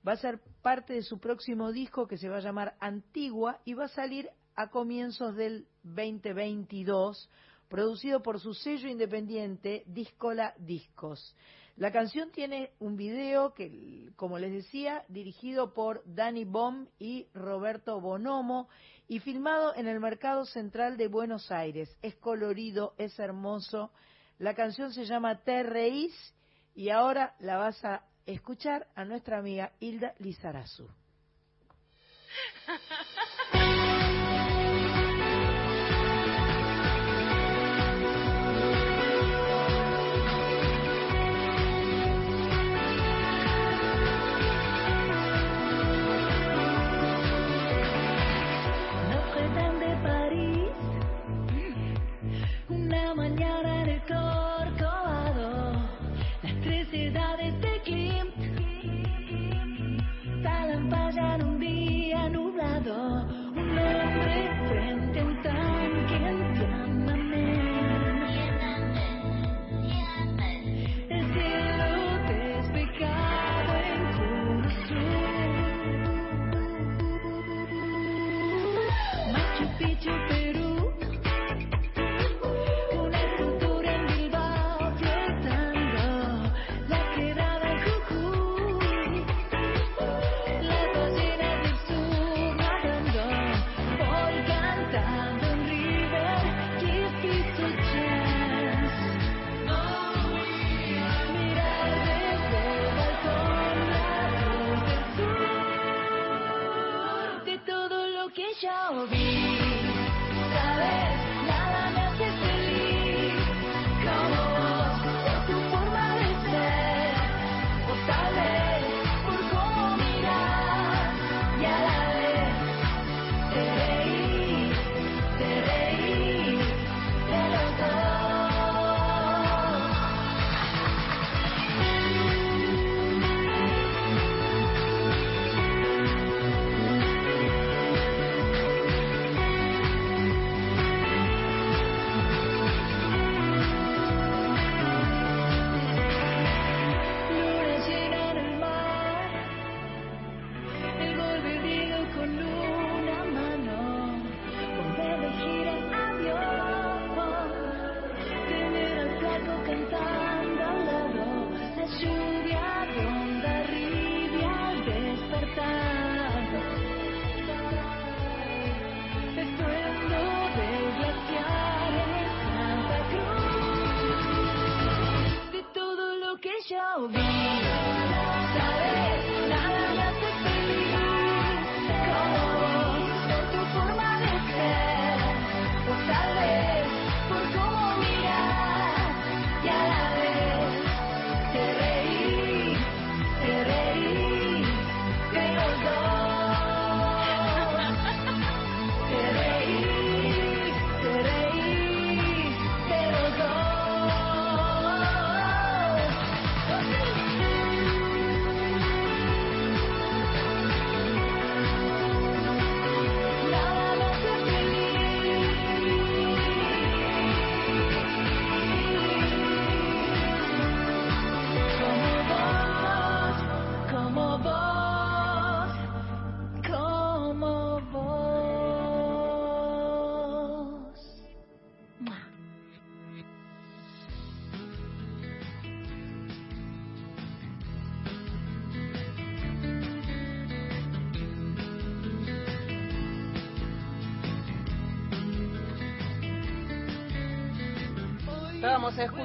Va a ser parte de su próximo disco que se va a llamar Antigua y va a salir a comienzos del 2022, producido por su sello independiente Discola Discos. La canción tiene un video que, como les decía, dirigido por Danny Bomb y Roberto Bonomo y filmado en el Mercado Central de Buenos Aires. Es colorido, es hermoso. La canción se llama Te Reís y ahora la vas a escuchar a nuestra amiga Hilda Lizarazu.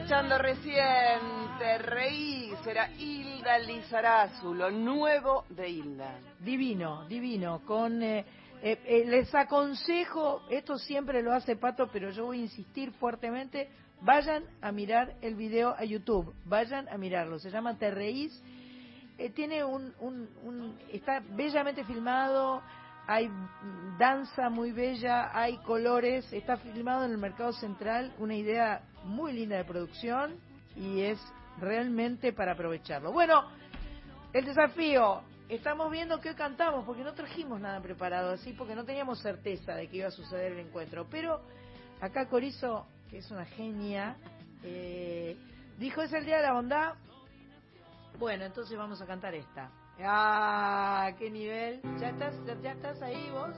escuchando recién Te reí, será Hilda Lizarazu, lo nuevo de Hilda. Divino, divino. Con eh, eh, eh, les aconsejo, esto siempre lo hace Pato, pero yo voy a insistir fuertemente. Vayan a mirar el video a YouTube, vayan a mirarlo. Se llama Te reís. Eh, tiene un, un, un- está bellamente filmado. Hay danza muy bella, hay colores. Está filmado en el mercado central. Una idea muy linda de producción y es realmente para aprovecharlo. Bueno, el desafío. Estamos viendo qué cantamos, porque no trajimos nada preparado así, porque no teníamos certeza de que iba a suceder el encuentro. Pero acá Corizo, que es una genia, eh, dijo, es el Día de la Bondad. Bueno, entonces vamos a cantar esta. ¡Ah! ¡Qué nivel! ¿Ya estás, ya, ya estás ahí vos?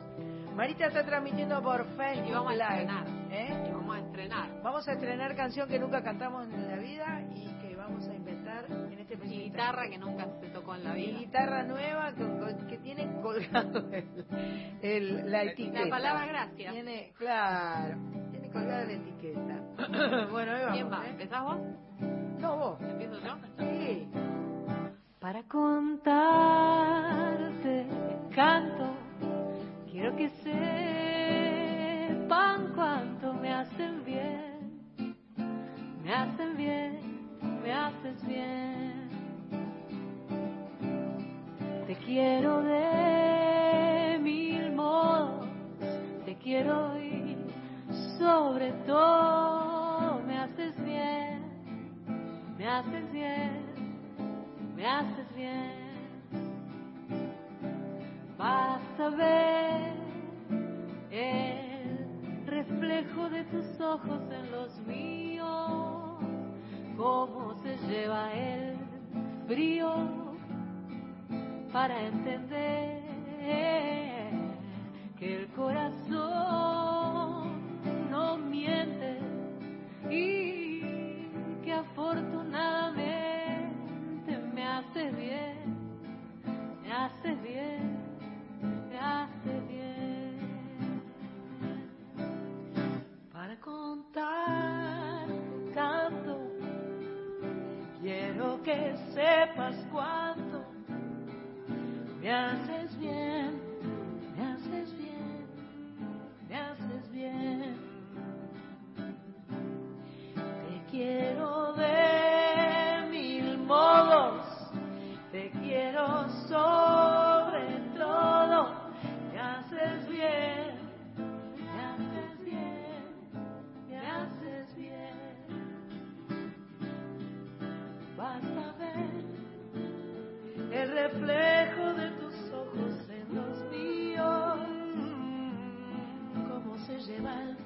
Marita está transmitiendo por Facebook Y vamos a Live. estrenar. ¿eh? Y vamos a estrenar. Vamos a estrenar canción que nunca cantamos en la vida y que vamos a inventar en este Y preciso guitarra que nunca se tocó en la Y vida. guitarra nueva con- con- que tiene colgado el, el- la etiqueta. La palabra gracias. Tiene, claro, tiene colgada la etiqueta. bueno, ahí vamos. ¿Quién va? ¿eh? ¿Empezás vos? No, vos. ¿Empiezo yo? Sí. Para contarte canto. Quiero que sepan cuánto me hacen bien, me hacen bien, me haces bien. Te quiero de mil modos, te quiero y sobre todo me haces bien, me haces bien, me haces bien. Basta ver el reflejo de tus ojos en los míos, cómo se lleva el frío para entender que el corazón no miente y me hace bien, me hace bien para contar tanto. Quiero que sepas cuánto me haces bien, se lleva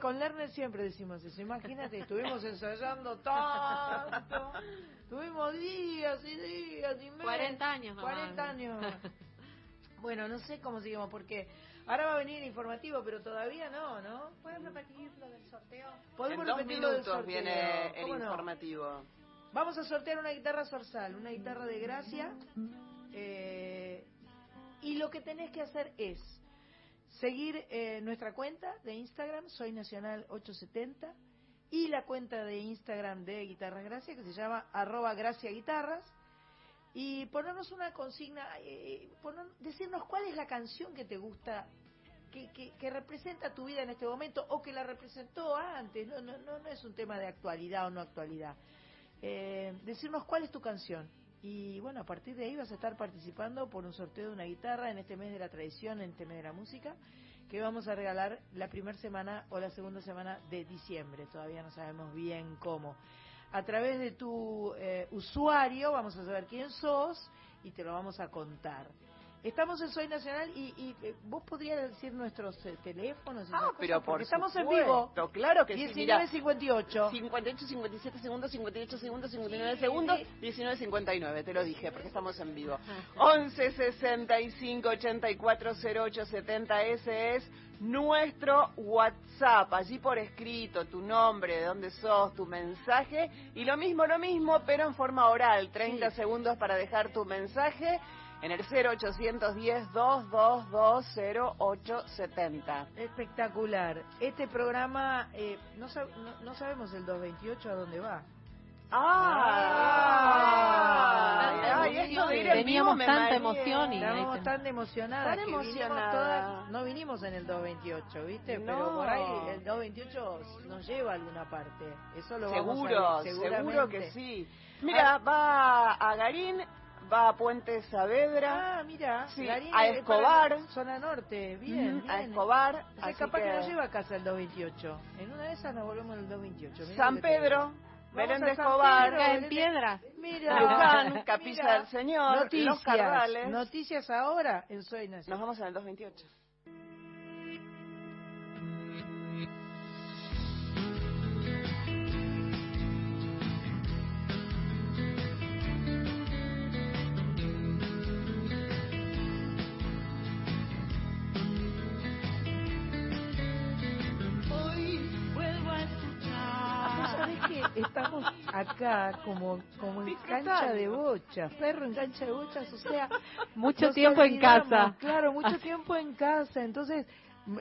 Con Lerner siempre decimos eso. Imagínate, estuvimos ensayando tanto. Tuvimos días y días y meses. 40 años nomás. 40 años. Bueno, no sé cómo seguimos, porque ahora va a venir el informativo, pero todavía no, ¿no? ¿Pueden repetir lo del sorteo? Podemos en dos repetir lo del minutos sorteo. viene el informativo. Vamos a sortear una guitarra Sorsal, una guitarra de gracia. eh, y lo que tenés que hacer es seguir eh, nuestra cuenta de Instagram, Soy Nacional 870, y la cuenta de Instagram de Guitarras Gracia, que se llama arroba Gracia Guitarras, y ponernos una consigna, eh, decirnos cuál es la canción que te gusta, que, que, que representa tu vida en este momento, o que la representó antes, no, no, no, no es un tema de actualidad o no actualidad. Eh, decirnos cuál es tu canción. Y bueno, a partir de ahí vas a estar participando por un sorteo de una guitarra en este mes de la tradición, en este mes de la música, que vamos a regalar la primera semana o la segunda semana de diciembre. Todavía no sabemos bien cómo. A través de tu eh, usuario vamos a saber quién sos y te lo vamos a contar. Estamos en Soy Nacional y, y, eh, vos podrías decir nuestros eh, teléfonos. Ah, pero por estamos en supuesto, vivo. claro que sí, mira. 1958. 58, 57 segundos, 58 segundos, 59 segundos, 19, 59, te lo dije, porque estamos en vivo. 11 65 84 08 70, ese es nuestro WhatsApp, allí por escrito, tu nombre, de dónde sos, tu mensaje, y lo mismo, lo mismo, pero en forma oral, 30 segundos para dejar tu mensaje en el 0810 222 0870. Espectacular. Este programa, eh, no, sab- no, no sabemos el 228 a dónde va. Ah, Ah, ay, esto de ir en Teníamos me tanta emoción y Estábamos tan emocionadas Tan que vinimos emocionada. todas, no vinimos en el 228, ¿viste? Pero No. por ahí el 228 nos lleva a alguna parte. Eso lo vamos Seguro, a ver, seguro que sí. Mira, va a Garín, va a Puente Saavedra. Ah, mira, Sí, a es Escobar. para Zona norte, bien, Ujú, a bien. Escobar, O sea, capaz que... que- nos lleva a casa el 228. En una de esas nos volvemos el 228. mirá San Pedro. Belén de a Escobar. Pedro, en piedra. Mira, Luján, Capilla mira. del Señor, Noticias, Los Cardales. Noticias ahora en Soy Nación. Nos vamos el 228. Estamos acá como, como en cancha de bochas, perro en cancha de bochas, o sea, Mucho tiempo en casa. Claro, mucho tiempo en casa, entonces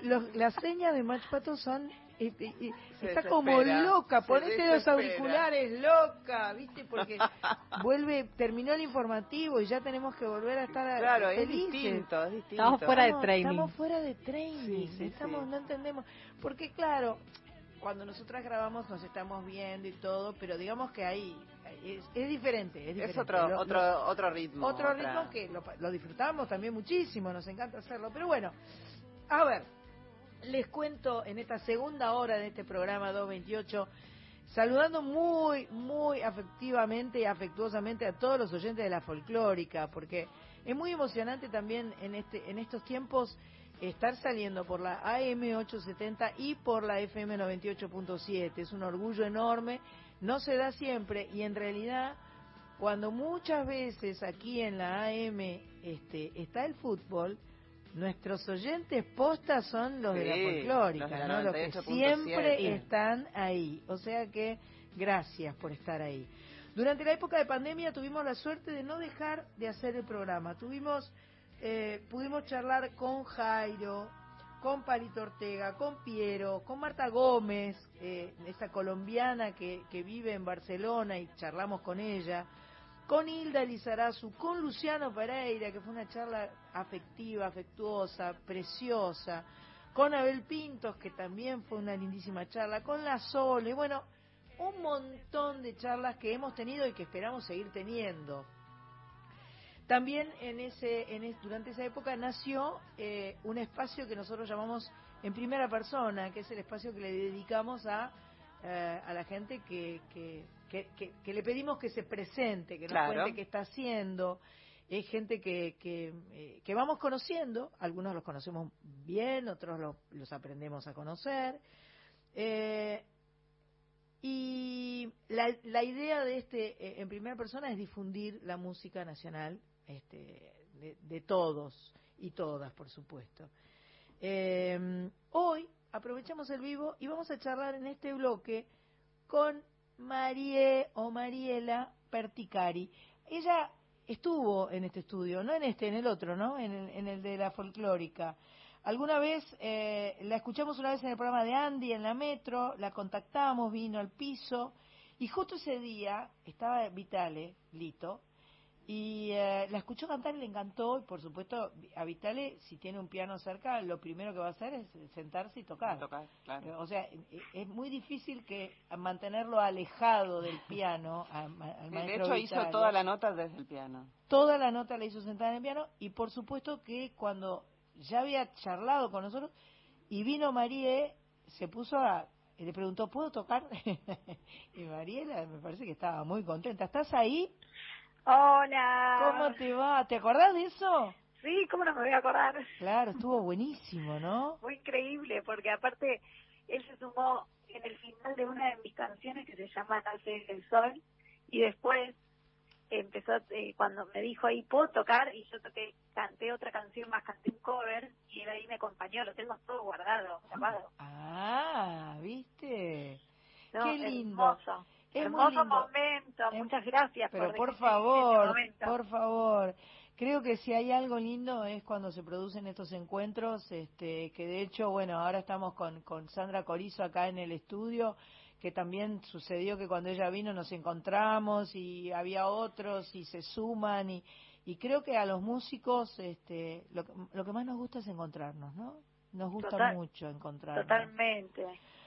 los- las señas de Match Pato son... está como loca, ponete los auriculares, loca, ¿viste? Porque vuelve, terminó el informativo y ya tenemos que volver a estar Claro, es felices. distinto, es distinto. Estamos fuera de training. Estamos fuera de training, Sí, sí, estamos, sí. no entendemos. Porque claro, cuando nosotras grabamos nos estamos viendo y todo, pero digamos que ahí es, es diferente, es diferente. Es otro, Lo- otro, lo- otro ritmo. otro otra- ritmo que lo, lo disfrutamos también muchísimo, nos encanta hacerlo. Pero bueno, a ver, les cuento en esta segunda hora de este programa 228, saludando muy, muy afectivamente y afectuosamente a todos los oyentes de la folclórica, porque es muy emocionante también en, este, en estos tiempos estar saliendo por la AM870 y por la FM 98.7. Es un orgullo enorme, no se da siempre y en realidad cuando muchas veces aquí en la AM este, está el fútbol, nuestros oyentes postas son los de la folclórica, los de ¿no? los que 98.7. siempre están ahí. O sea que gracias por estar ahí. Durante la época de pandemia tuvimos la suerte de no dejar de hacer el programa. Tuvimos, eh, pudimos charlar con Jairo, con Palito Ortega, con Piero, con Marta Gómez, eh, esta colombiana que, que vive en Barcelona y charlamos con ella, con Hilda Lizarazu, con Luciano Pereira, que fue una charla afectiva, afectuosa, preciosa, con Abel Pintos, que también fue una lindísima charla, con La Sole, bueno, un montón de charlas que hemos tenido y que esperamos seguir teniendo. También en ese, en es- durante esa época nació eh, un espacio que nosotros llamamos en primera persona, que es el espacio que le dedicamos a, eh, a la gente que, que, que, que- que le pedimos que se presente, que nos Claro. cuente qué está haciendo. Es gente que, que, eh, que vamos conociendo, algunos los conocemos bien, otros los, los aprendemos a conocer. Eh, y la, la idea de este, eh, en primera persona, es difundir la música nacional este, de, todos y todas, por supuesto. Eh, hoy aprovechamos el vivo y vamos a charlar en este bloque con Marie o Mariela Perticari. Ella estuvo en este estudio, no en este, en el otro, ¿no? En el, en el de la folclórica. Alguna vez eh, la escuchamos una vez en el programa de Andy en la metro, la contactamos, vino al piso y justo ese día estaba Vitale, Lito, y eh, la escuchó cantar y le encantó. Y por supuesto, a Vitale, si tiene un piano cerca, lo primero que va a hacer es sentarse y tocar. Tocar, claro. Eh, O sea, eh, es muy difícil que mantenerlo alejado del piano al Sí, maestro de hecho, hizo toda la nota desde el piano. Toda la nota la hizo sentada en el piano y por supuesto que cuando ya había charlado con nosotros y vino Marie, se puso a... y le preguntó, ¿puedo tocar? y Mariela me parece que estaba muy contenta. ¿Estás ahí? Hola. ¿Cómo te va? ¿Te acordás de eso? Sí, ¿cómo no me voy a acordar? Claro, estuvo buenísimo, ¿no? Fue increíble, porque aparte él se sumó en el final de una de mis canciones que se llama Nace el Sol, y después empezó, eh, cuando me dijo ahí, ¿puedo tocar? Y yo toqué, canté otra canción más, canté un cover, y él ahí me acompañó, lo tengo todo guardado, grabado. Ah, ¿viste? No, Qué lindo. Hermoso. Es hermoso momento, muchas gracias Pero por favor, por favor. Creo que si hay algo lindo es cuando se producen estos encuentros, este, que de hecho, bueno, ahora estamos con, con Sandra Corizo acá en el estudio, que también sucedió que cuando ella vino nos encontramos y había otros y se suman y, y creo que a los músicos este, lo, que- lo que más nos gusta es encontrarnos, ¿no? Nos gusta Total- mucho encontrarnos. Totalmente.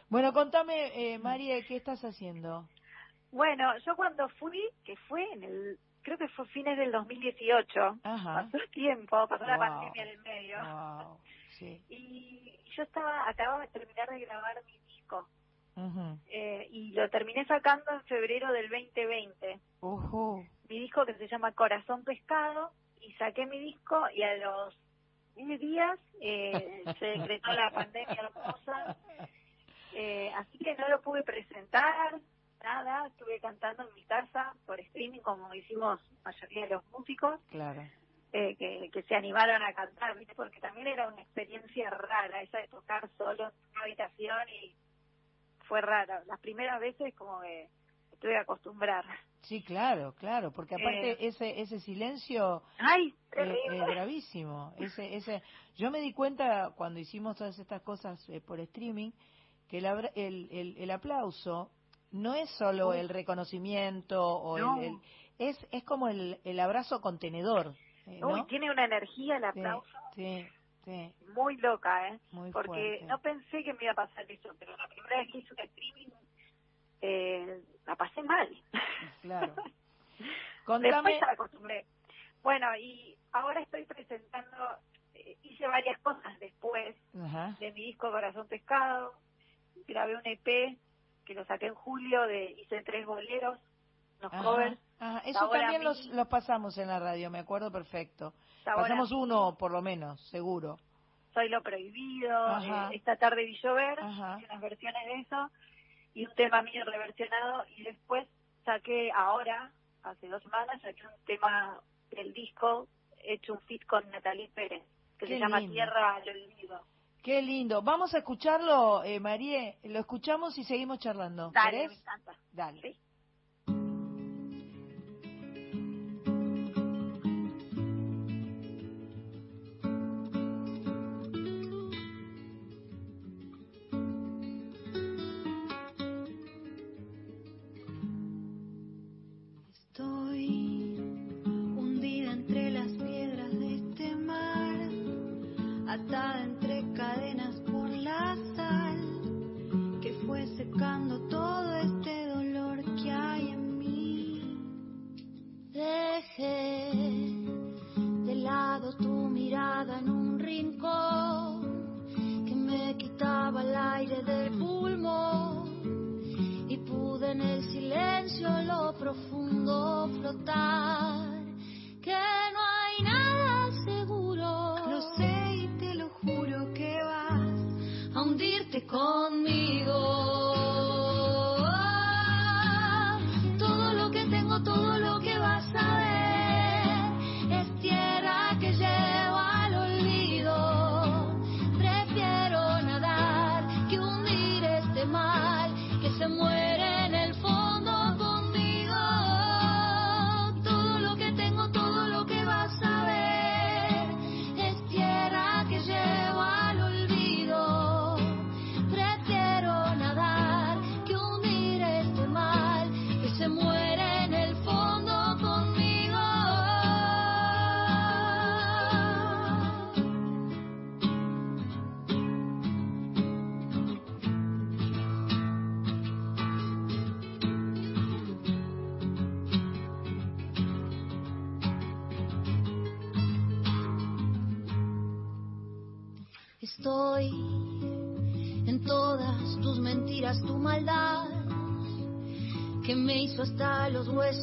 Bueno, contame, eh, María, ¿qué estás haciendo? Bueno, yo cuando fui, que fue en el creo que fue fines del 2018. Ajá. Pasó tiempo, pasó la Wow. pandemia en el medio. Wow, sí. Y yo estaba, acababa de terminar de grabar mi disco. Eh, y lo terminé sacando en febrero del 2020. Ojo. Mi disco que se llama Corazón Pescado. Y saqué mi disco y a los 10 días eh, se decretó la pandemia hermosa. Eh, así que no lo pude presentar, nada. Estuve cantando en mi casa por streaming, como hicimos la mayoría de los músicos. Claro. eh, que, que se animaron a cantar, ¿viste? porque también era una experiencia rara, esa de tocar solo en una habitación y fue rara. Las primeras veces como que me tuve que acostumbrar. Sí, claro, claro, porque aparte Eh. ese ese silencio ¡Ay, eh, es gravísimo. Ese ese yo me di cuenta cuando hicimos todas estas cosas eh, por streaming que el, el, el, el aplauso no es solo el reconocimiento o No. el, es es como el, el abrazo contenedor, eh, ¿no? Uy, tiene una energía el aplauso sí, sí, muy loca, ¿eh? muy Porque fuerte. no pensé que me iba a pasar eso, pero la primera vez que hice un streaming eh, la pasé mal. Claro. Después Contame, me acostumbré. Bueno, y ahora estoy presentando, eh, hice varias cosas después Ajá. de mi disco Corazón Pescado, grabé un EP que lo saqué en julio, de hice tres boleros, unos Ajá, covers. ajá. Eso Sabor también los, los pasamos en la radio, me acuerdo perfecto. Sabor Pasamos uno, por lo menos, seguro. Soy lo prohibido, eh, esta tarde vi llover, unas versiones de eso, y un tema mío reversionado, y después saqué ahora, hace dos semanas, saqué un tema del disco hecho un fit con Natalie Pérez, que Qué se llama lindo. Tierra al Olvido. Qué lindo. Vamos a escucharlo, eh, Marie. Lo escuchamos y seguimos charlando. Dale, me encanta. Dale. Sí.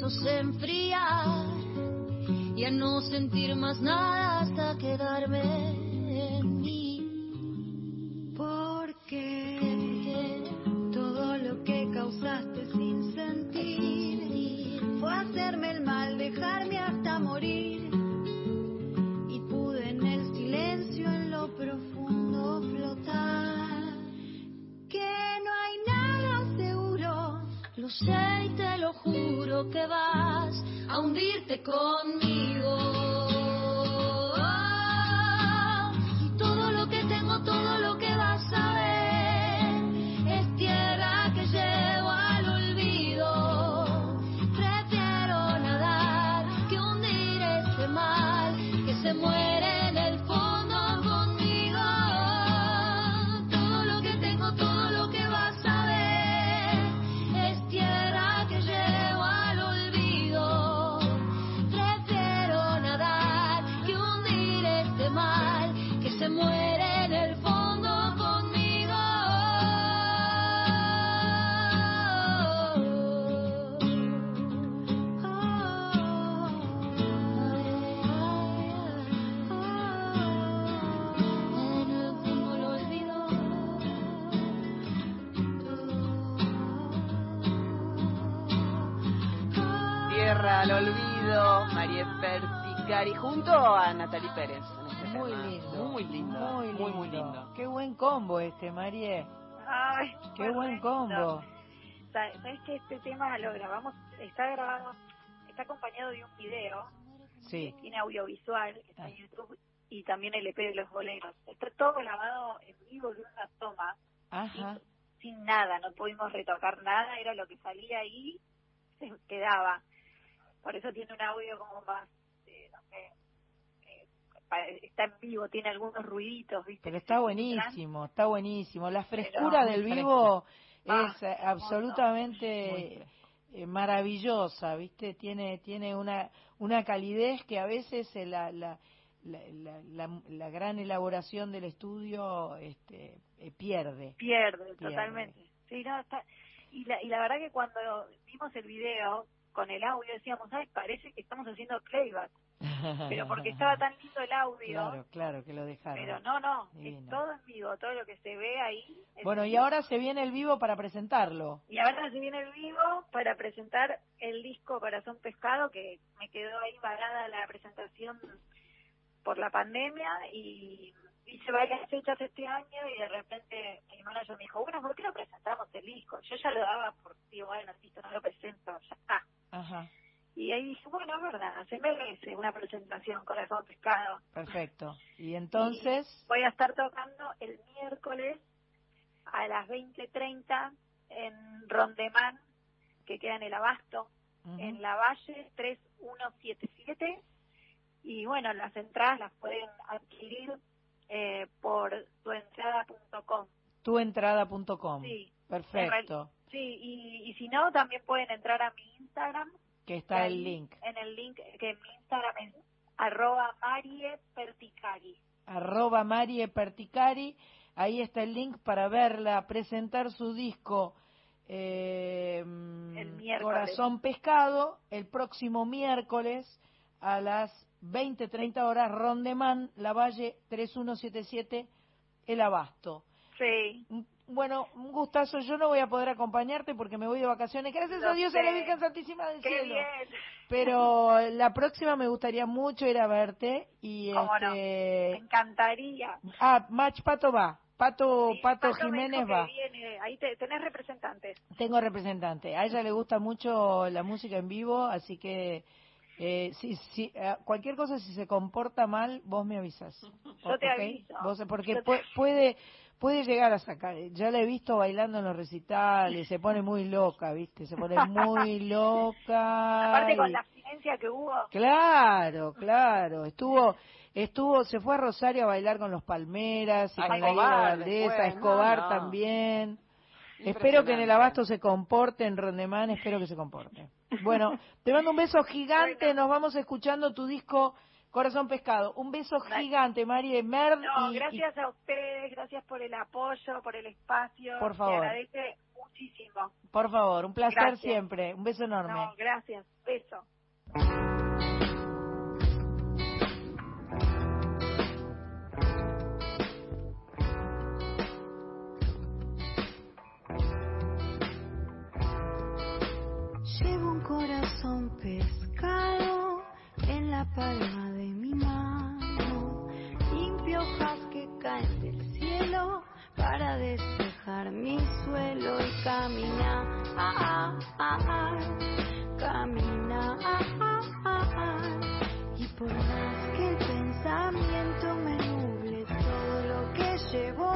Los huesos junto a Natalie Pérez. en este Muy tema. lindo. Muy lindo. Muy lindo. Muy, muy lindo. Qué buen combo este, Marie. Ay, Qué buen combo. ¿Sabes que este tema lo grabamos? Está grabado, está acompañado de un video, Sí. tiene audiovisual, que está Ah. en YouTube, y también el EP de los boleros. Está todo grabado en vivo de una toma, Ajá. sin nada, no pudimos retocar nada, era lo que salía ahí, se quedaba. Por eso tiene un audio como más, eh, eh, está en vivo, tiene algunos ruiditos, ¿viste? Pero está buenísimo, está buenísimo. La frescura del vivo Ah, es eh, absolutamente maravillosa, ¿viste? Tiene tiene una una calidez que a veces la la, la, la, la- la gran elaboración del estudio este eh, pierde. Pierde, Pierde. totalmente. Sí, no, está... y, la, y la verdad que cuando vimos el video con el audio decíamos, ay, parece que estamos haciendo playback, pero porque estaba tan lindo el audio, Claro, claro que lo dejaron. pero no, no, es todo en vivo, todo lo que se ve ahí. Bueno, en y vivo. ahora se viene el vivo para presentarlo. Y ahora se viene el vivo para presentar el disco Corazón Pescado, que me quedó ahí varada la presentación por la pandemia y hice varias fechas este año y de repente mi manager me dijo, bueno, ¿por qué no presentamos el disco? Yo ya lo daba por, digo, bueno, listo, no lo presento, ya está. Ajá, Y ahí dije, bueno, es verdad, se merece una presentación Corazón Pescado. perfecto. Y entonces, Voy a estar tocando el miércoles a las 20.30 en Rondemán, que queda en el Abasto, en la Valle 3177. Y bueno, las entradas las pueden adquirir eh, por tuentrada.com. tuentrada.com. Sí. Perfecto. Sí, y, y si no, también pueden entrar a mi Instagram. Que está el link. En el link que mi Instagram es arroba Marie Perticari. arroba Marie Perticari. Ahí está el link para verla presentar su disco eh, miércoles. Corazón Pescado el próximo miércoles a las 20-30 horas Rondeman, La Valle 3177, El Abasto. Sí. Bueno, un gustazo. Yo no voy a poder acompañarte porque me voy de vacaciones. Gracias a Dios sé. Virgen Santísima del ¡Qué Cielo. bien! Pero la próxima me gustaría mucho ir a verte y ¿Cómo no? este Me encantaría. ah Match Pato va Pato Sí, Pato Jiménez va viene. Ahí te- tenés representantes. tengo representante a ella le gusta mucho la música en vivo así que eh, si, si, eh, cualquier cosa si se comporta mal vos me avisas Yo te aviso. Vos- porque te- pu- puede puede llegar a sacar ya la he visto bailando en los recitales se pone muy loca viste se pone muy loca Aparte con la abstinencia que hubo. Claro, claro. Estuvo, estuvo, se fue a Rosario a bailar con los Palmeras y A con la Escobar Guía Valdés, a Escobar no, no. también. Espero que en el. Abasto se comporte, en Rondemán, espero que se comporte. Bueno, te mando un beso gigante, nos vamos escuchando tu disco Corazón Pescado. Un beso gigante, María Merd. No, y- gracias a ustedes, gracias por el apoyo, por el espacio. Por favor. Te agradece muchísimo. por favor, un placer Gracias. siempre. Un beso enorme. No, gracias. Beso. Llevo un corazón pescado la palma de mi mano, limpio hojas que caen del cielo para despejar mi suelo y camina, ah, ah, ah, camina, ah. y por más que el pensamiento me nuble, todo lo que llevo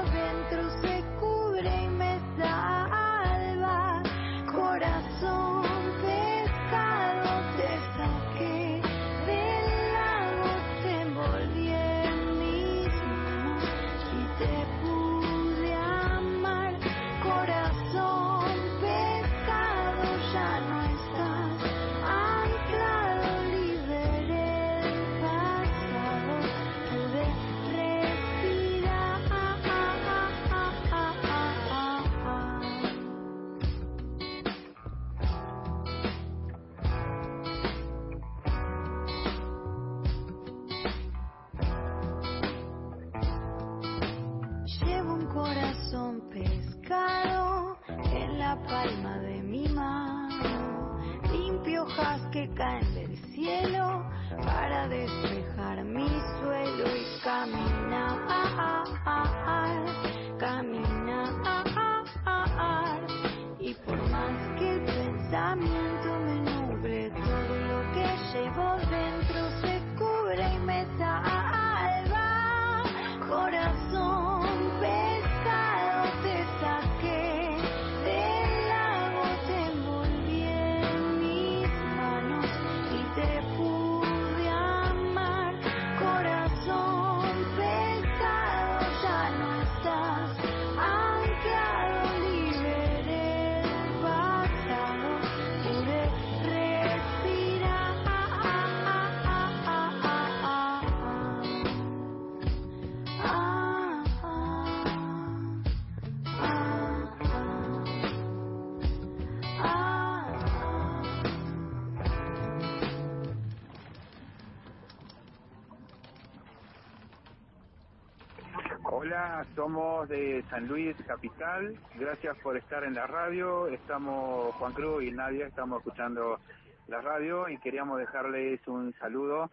Hola, somos de San Luis Capital. Gracias por estar en la radio. Estamos, Juan Cruz y Nadia, estamos escuchando la radio y queríamos dejarles un saludo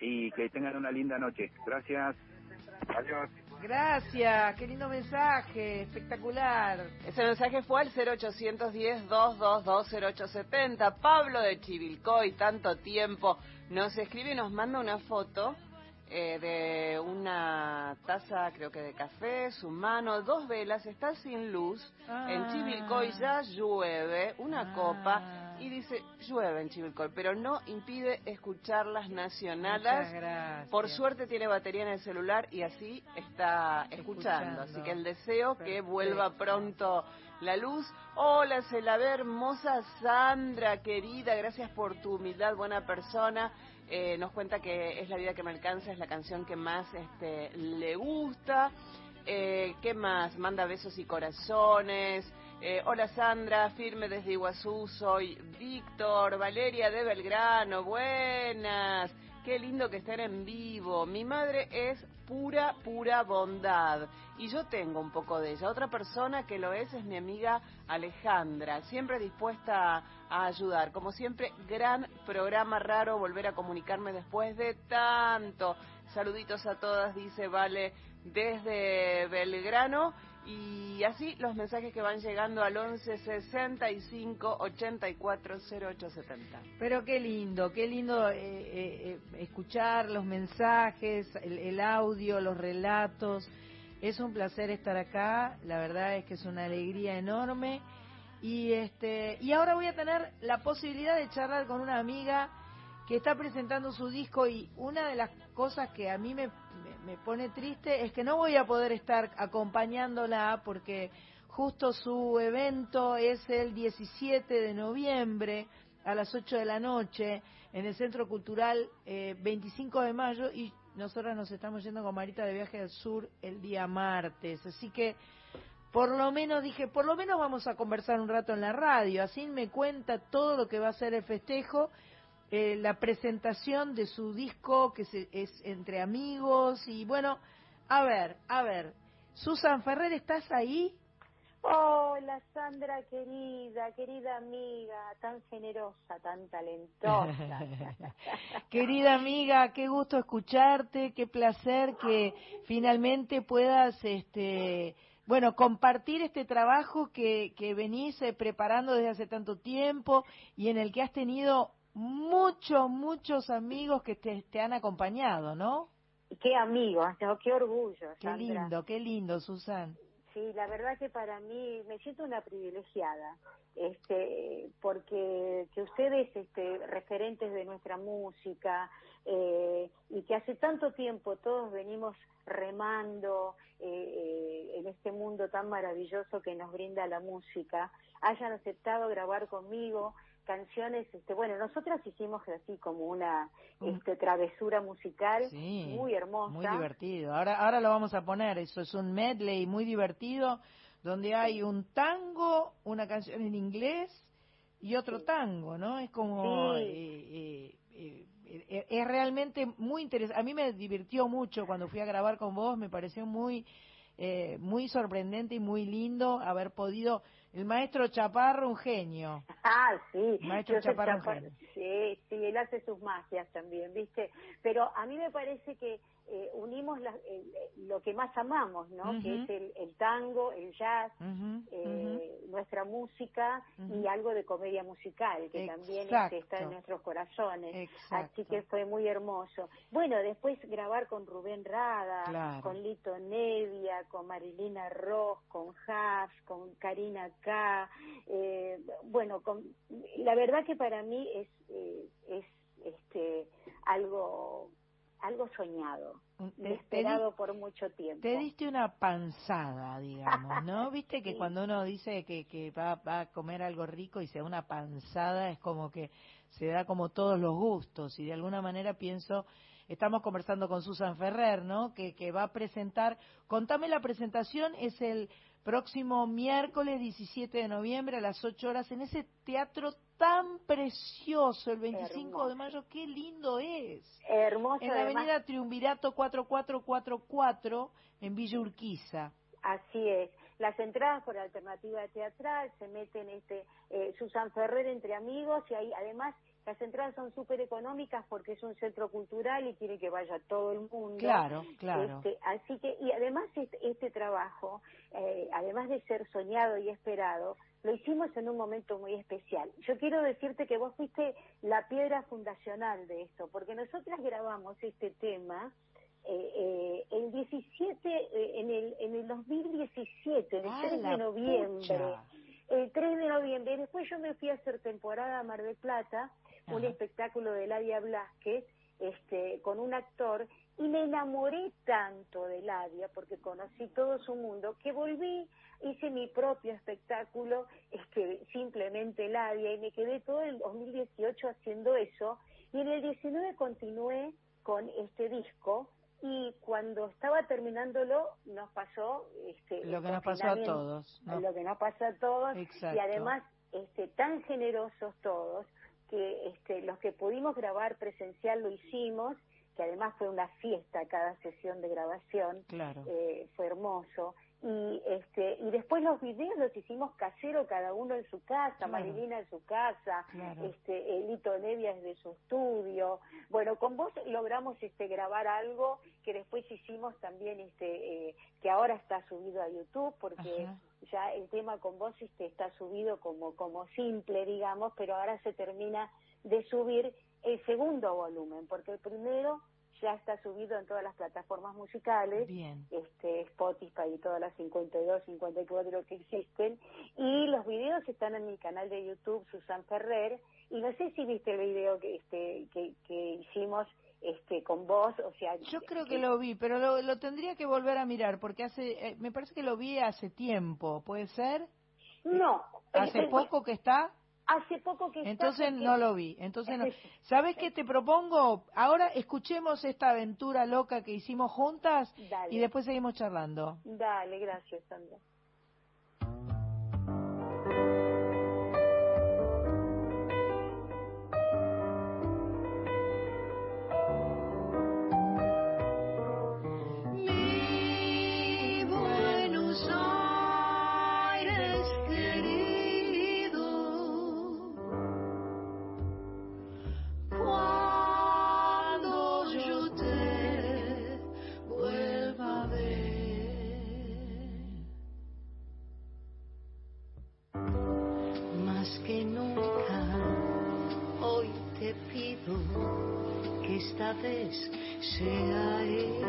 y que tengan una linda noche. Gracias. Adiós. Gracias, qué lindo mensaje, espectacular. Ese mensaje fue al 0810-222-0870. Pablo de Chivilcoy, tanto tiempo, nos escribe y nos manda una foto eh, de una taza, creo que de café, su mano, dos velas, está sin luz. En Ah. Chivilcoy ya llueve, una copa, y dice llueve en Chivilcoy, pero no impide escuchar las gracias. Por suerte tiene batería en el celular y así está escuchando. Así que el deseo que vuelva pronto la luz. Hola, se la ve hermosa Sandra, querida, gracias por tu humildad, buena persona. Eh, nos cuenta que es la vida que me alcanza, es la canción que más este, le gusta. Eh, ¿Qué más? Manda besos y corazones. Eh, hola Sandra, firme desde Iguazú, soy Víctor, Valeria de Belgrano, buenas. Qué lindo que estén en vivo. Mi madre es pura, pura bondad. Y yo tengo un poco de ella. Otra persona que lo es es mi amiga Alejandra, siempre dispuesta a ayudar. Como siempre, gran programa raro volver a comunicarme después de tanto. Saluditos a todas, dice Vale desde Belgrano. Y así los mensajes que van llegando al 11 65 84 0870. Pero qué lindo, qué lindo eh, eh, eh, escuchar los mensajes, el, audio, los relatos. Es un placer estar acá, la verdad es que es una alegría enorme. Y este y ahora voy a tener la posibilidad de charlar con una amiga que está presentando su disco y una de las cosas que a mí me, me, pone triste es que no voy a poder estar acompañándola porque justo su evento es el 17 de noviembre a las 8 de la noche en el Centro Cultural eh, 25 de mayo y nosotros nos estamos yendo con Marita de viaje al sur el día martes. Así que por lo menos dije, por lo menos vamos a conversar un rato en la radio, así me cuenta todo lo que va a ser el festejo, eh, la presentación de su disco que se- es entre amigos y bueno, a ver, a ver, Susan Ferrer, ¿estás ahí? Hola Sandra querida, querida amiga, tan generosa, tan talentosa. Querida amiga, qué gusto escucharte, qué placer que finalmente puedas, este, bueno, compartir este trabajo que, que venís eh, preparando desde hace tanto tiempo y en el que has tenido muchos, muchos amigos que te, te han acompañado, ¿no? qué amigos, ¿no? qué orgullo, Qué lindo, qué lindo, Susan. Sí, la verdad que para mí me siento una privilegiada, este, porque que ustedes, este, referentes de nuestra música, eh, y que hace tanto tiempo todos venimos remando eh, eh, en este mundo tan maravilloso que nos brinda la música, hayan aceptado grabar conmigo canciones, este, bueno, nosotras hicimos así como una este, travesura musical Sí, muy hermosa. Muy divertido. Ahora, ahora lo vamos a poner. Eso es un medley muy divertido donde hay un tango, una canción en inglés y otro tango, ¿no? Es como Sí. eh, eh, eh, es realmente muy interesante. A mí me divirtió mucho cuando fui a grabar con vos. Me pareció muy eh, muy sorprendente y muy lindo haber podido. El maestro Chaparro, un genio. Ah, sí. Maestro sé Chaparro, un Chaparro. genio. Sí, sí, él hace sus magias también, ¿viste? Pero a mí me parece que eh, unimos la- el- lo que más amamos, ¿no? Que es el, el tango, el jazz, eh, nuestra música y algo de comedia musical, que también este, está en nuestros corazones. Exacto. Así que fue muy hermoso. Bueno, después grabar con Rubén Rada, Claro. con Lito Nevia, con Marilina Ross, con Haf, con Karina K. eh, bueno, con, la verdad que para mí es, eh, es este, algo, algo soñado, Te- te esperado por mucho tiempo. Te diste una panzada, digamos, ¿no? Viste que Sí. cuando uno dice que, que va, va a comer algo rico y se da una panzada, es como que se da como todos los gustos. Y de alguna manera pienso, estamos conversando con Susan Ferrer, ¿no? Que, que va a presentar, contame la presentación, es el próximo miércoles 17 de noviembre a las 8 horas en ese teatro tan precioso, el 25 de mayo, qué lindo es. Hermoso. En la además. avenida Triunvirato 4444 en Villa Urquiza. Así es. Las entradas por alternativa teatral se meten este eh, Susan Ferrer entre amigos y ahí además las entradas son súper económicas porque es un centro cultural y quiere que vaya todo el mundo. Claro, claro. Este, así que y además este, este trabajo, eh, además de ser soñado y esperado, lo hicimos en un momento muy especial. Yo quiero decirte que vos fuiste la piedra fundacional de esto, porque nosotras grabamos este tema eh, eh, el 17, eh, en, el, en el 2017, el ¡Ah, 3 la de noviembre. pucha! El 3 de noviembre. Después yo me fui a hacer temporada a Mar del Plata, un espectáculo de Ladia Blasquez, este, con un actor, y me enamoré tanto de Ladia, porque conocí todo su mundo, que volví, hice mi propio espectáculo, este, simplemente Ladia, y me quedé todo el 2018 haciendo eso, y en el 19 continué con este disco, y cuando estaba terminándolo nos pasó este Lo que nos pasó a todos, ¿no? lo que nos pasó a todos Exacto. y además este tan generosos todos que este los que pudimos grabar presencial lo hicimos que además fue una fiesta cada sesión de grabación Claro. eh, fue hermoso y este y después los videos los hicimos casero cada uno en su casa Claro. Marilina en su casa Claro. este Elito Nevia desde su estudio bueno con vos logramos este grabar algo que después hicimos también este eh, que ahora está subido a YouTube porque Ajá. Ya el tema con vos este está subido como como simple digamos pero ahora se termina de subir el segundo volumen porque el primero ya está subido en todas las plataformas musicales Bien. este Spotify y todas las 52, 54 que existen y los videos están en mi canal de YouTube Susan Ferrer y no sé si viste el video que este que, que hicimos este con vos, o sea, Yo creo que lo vi, pero lo, lo tendría que volver a mirar porque hace, eh, me parece que lo vi hace tiempo, ¿puede ser? no, ¿Hace poco que está? hace poco que está Entonces no lo vi. Entonces no. ¿Sabes qué te propongo? Ahora escuchemos esta aventura loca que hicimos juntas Dale. y después seguimos charlando. Dale, gracias, Sandra. Vez sea él.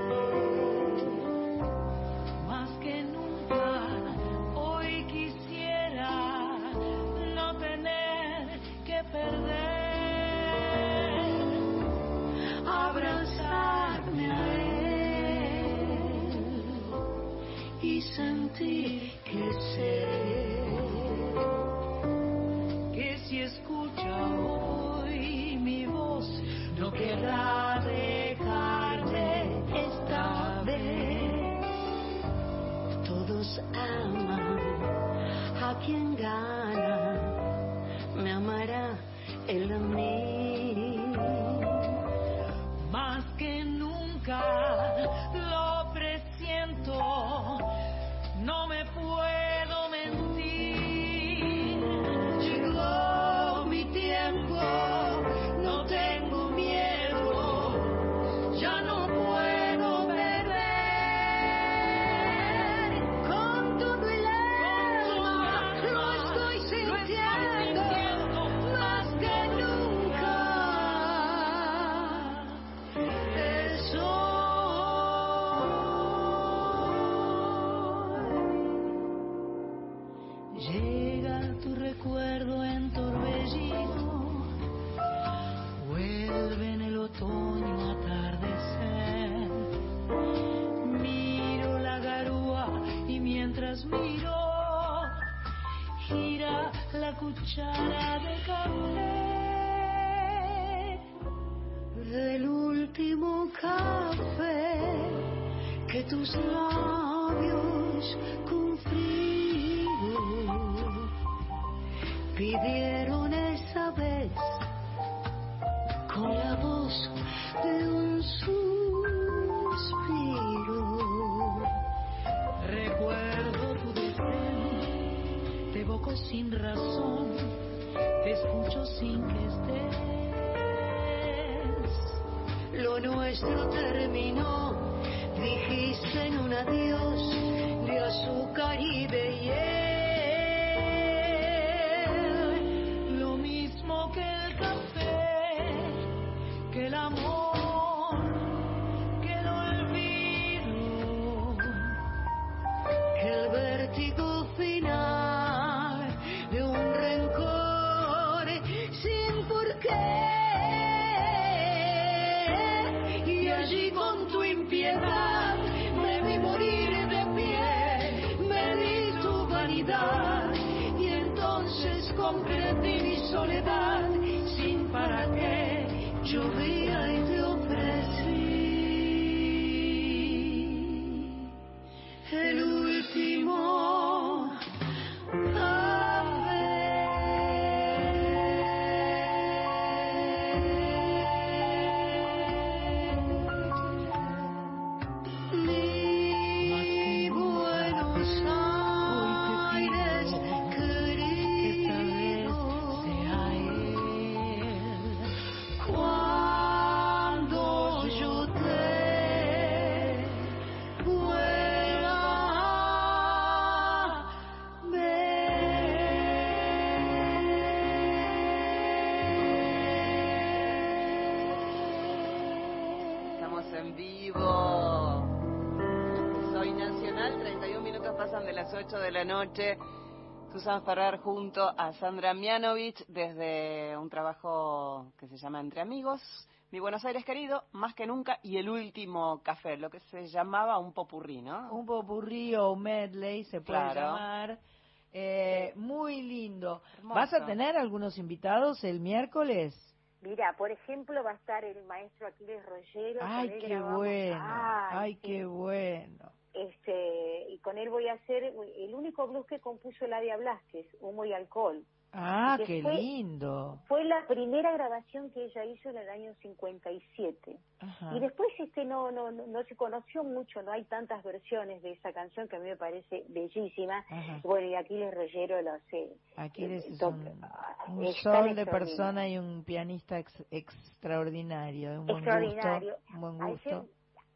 De las 8 de la noche. Susan Ferrer junto a Sandra Mianovich desde un trabajo que se llama Entre Amigos. Mi Buenos Aires querido, más que nunca, y el último café, lo que se llamaba un popurrí, ¿no? Un popurrí o un medley se puede Claro. llamar. Eh, muy lindo. Hermoso. ¿Vas a tener algunos invitados el miércoles? Mira, por ejemplo, va a estar el maestro Aquiles Rollero. Ay, qué bueno. Ay, qué bueno. Este, y con él voy a hacer el único blues que compuso Ladia Blasquez, Humo y Alcohol. Ah, qué fue- lindo. Fue la primera grabación que ella hizo en el año 57. Ajá. Y después este no, no no no se conoció mucho, no hay tantas versiones de esa canción que a mí me parece bellísima. Ajá. Bueno, y Aquiles Rollero lo hace. Aquiles eh, es un, ah, un sol de persona y un pianista ex- extraordinario, un buen Extraordinario. gusto. Un buen Ayer, gusto.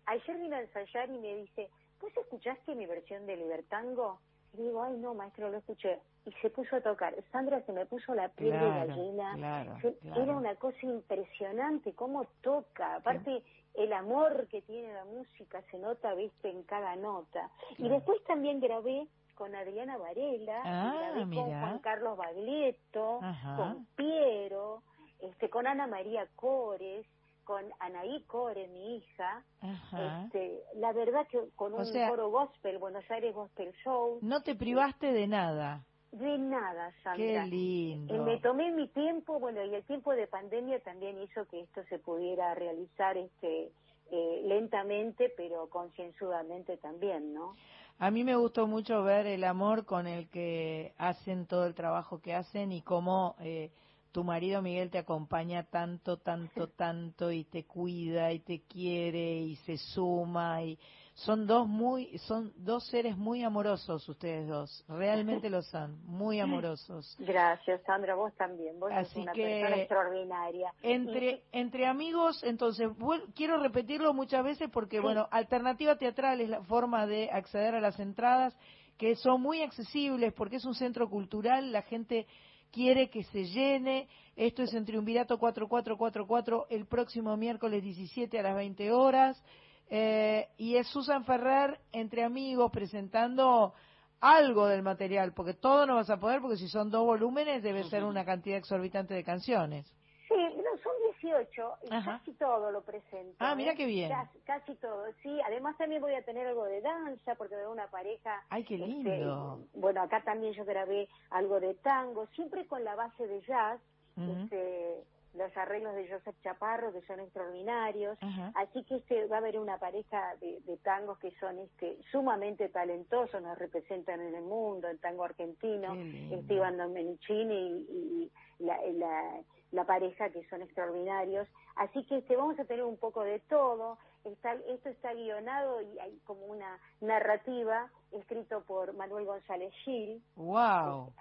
ayer vino a ensayar y me dice, ¿vos escuchaste mi versión de Libertango? Y digo, ay no, maestro, lo escuché. Y se puso a tocar. Sandra se me puso la piel de Claro, gallina. claro, Se- claro. Era una cosa impresionante cómo toca. Aparte, el amor que tiene la música se nota, viste, en cada nota. Y después también grabé con Adriana Varela, Ah, grabé con. Juan Carlos Baglietto, Ajá. con Piero, este, con Ana María Cores, con Anaí Core, mi hija. Este, la verdad que con O un sea- coro gospel, Buenos Aires Gospel Show, No te privaste de nada. de nada, Sandra. Qué Eh, lindo. me tomé mi tiempo, bueno, y el tiempo de pandemia también hizo que esto se pudiera realizar este eh, lentamente, pero concienzudamente también, ¿no? A mí me gustó mucho ver el amor con el que hacen todo el trabajo que hacen y cómo eh, tu marido Miguel te acompaña tanto, tanto, tanto y te cuida y te quiere y se suma y son dos muy, son dos seres muy amorosos ustedes dos, realmente lo son, muy amorosos. Gracias, Sandra, vos también, vos sos Así una que- persona extraordinaria. Entre, entre amigos, entonces, quiero repetirlo muchas veces porque, bueno, Alternativa Teatral es la forma de acceder a las entradas que son muy accesibles porque es un centro cultural, la gente quiere que se llene. Esto es en Triunvirato 4444 el próximo miércoles 17 a las 20 horas. Eh, y es Susan Ferrer entre amigos presentando algo del material, porque todo no vas a poder, porque si son dos volúmenes debe ser una cantidad exorbitante de canciones. Sí, no, son 18 y Ajá. casi todo lo presento. Ah, mira ¿eh? qué bien. Casi, casi todo, sí. Además también voy a tener algo de danza porque veo una pareja. Ay, qué este, lindo. bueno, acá también yo grabé algo de tango, siempre con la base de jazz. Ujú. este, los arreglos de Joseph Chaparro que son extraordinarios, así que este va a haber una pareja de, de tangos que son este sumamente talentosos, nos representan en el mundo, el tango argentino, este Iván Domenichini y, y la, la, la pareja que son extraordinarios, así que este vamos a tener un poco de todo, está, esto está guionado y hay como una narrativa escrito por Manuel González Gil, Wow.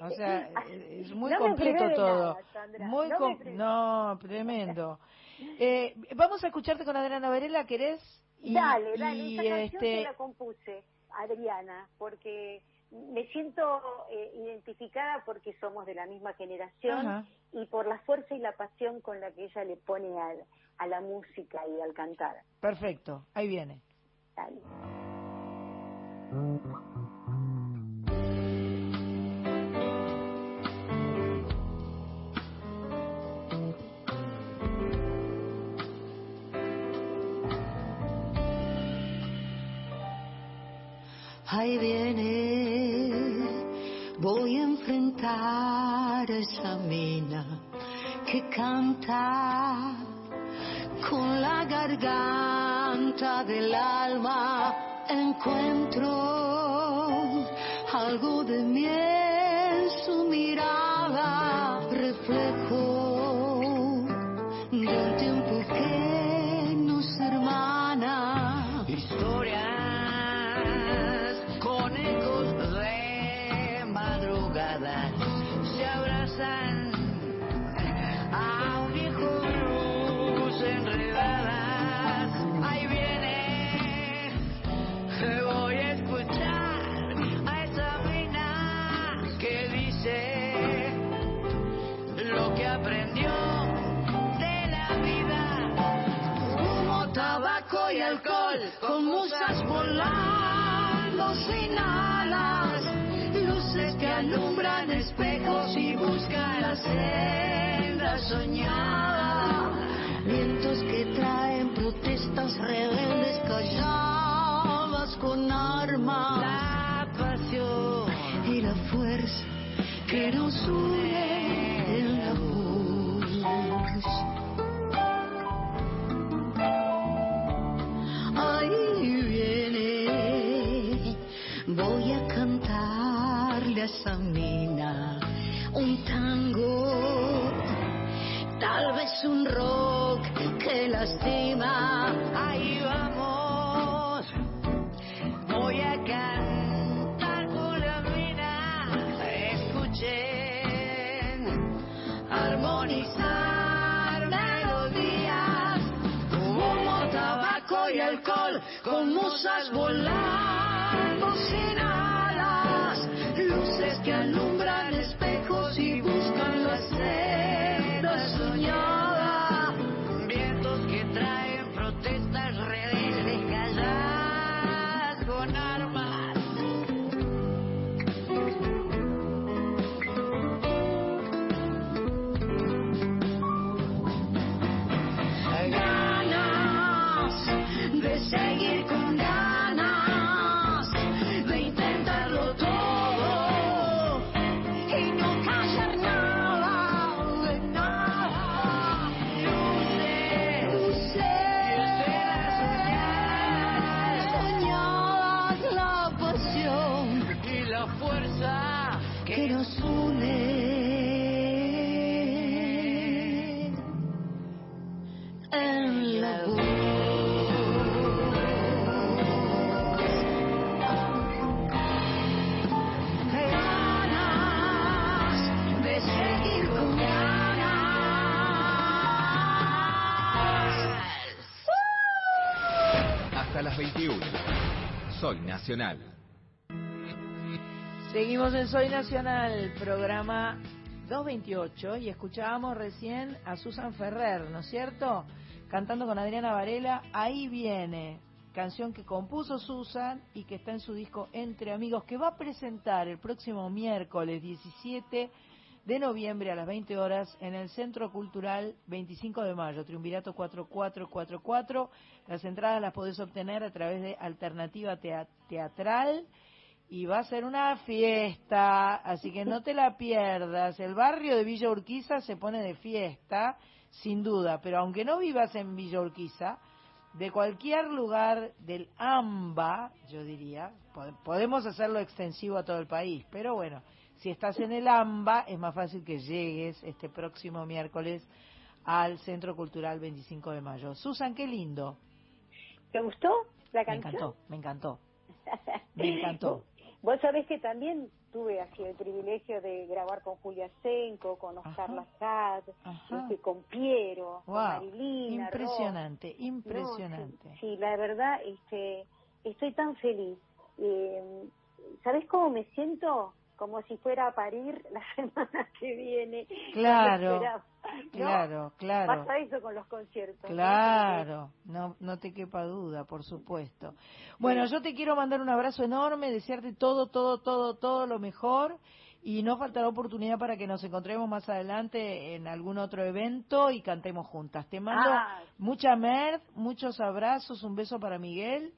O sea, es muy No completo todo. nada, Muy no com- tremendo. Eh, vamos a escucharte con Adriana Varela, ¿querés? Y- dale, dale, y, esa canción este, se la compuse, Adriana, porque me siento eh, identificada porque somos de la misma generación Ajá. y por la fuerza y la pasión con la que ella le pone al- a la música y al cantar. Perfecto, ahí viene. Dale. Con la garganta del alma. Encuentro algo de mí sin alas, luces que alumbran espejos y buscan la senda soñada, Vientos que traen protestas rebeldes calladas con armas. la pasión y la fuerza que nos une esa mina un tango, tal vez un rock que lastima. Ahí vamos, voy a cantar con la mina, escuchen, armonizar melodías, humo, tabaco y alcohol, con musas volando sin Seguimos en Soy Nacional, programa 228, y escuchábamos recién a Susan Ferrer, ¿no es cierto? Cantando con Adriana Varela, Ahí viene, canción que compuso Susan y que está en su disco Entre Amigos, que va a presentar el próximo miércoles 17 de noviembre a las 20 horas en el Centro Cultural 25 de Mayo, Triunvirato 4444. Las entradas las podés obtener a través de Alternativa Tea- Teatral y va a ser una fiesta, así que no te la pierdas. El barrio de Villa Urquiza se pone de fiesta, sin duda, pero aunque no vivas en Villa Urquiza, de cualquier lugar del AMBA, yo diría, po- podemos hacerlo extensivo a todo el país, pero bueno, si estás en el AMBA es más fácil que llegues este próximo miércoles al Centro Cultural 25 de Mayo. Susan, qué lindo. ¿Te gustó la Me canción? encantó, me encantó. Me encantó. Vos sabés que también tuve así el privilegio de grabar con Julia Senco, con Oscar Lacat, este, con Piero, con Wow, Marilina. impresionante, Ross. impresionante. No, sí, sí, la verdad, este, estoy tan feliz. Eh, ¿Sabés cómo me siento? Como si fuera a parir la semana que viene. Claro, No claro, claro. Pasa eso con los conciertos. Claro, no, no te quepa duda, por supuesto. Bueno, yo te quiero mandar un abrazo enorme, desearte todo, todo, todo, todo lo mejor y no faltará oportunidad para que nos encontremos más adelante en algún otro evento y cantemos juntas. Te mando Ah. mucha merd, muchos abrazos, un beso para Miguel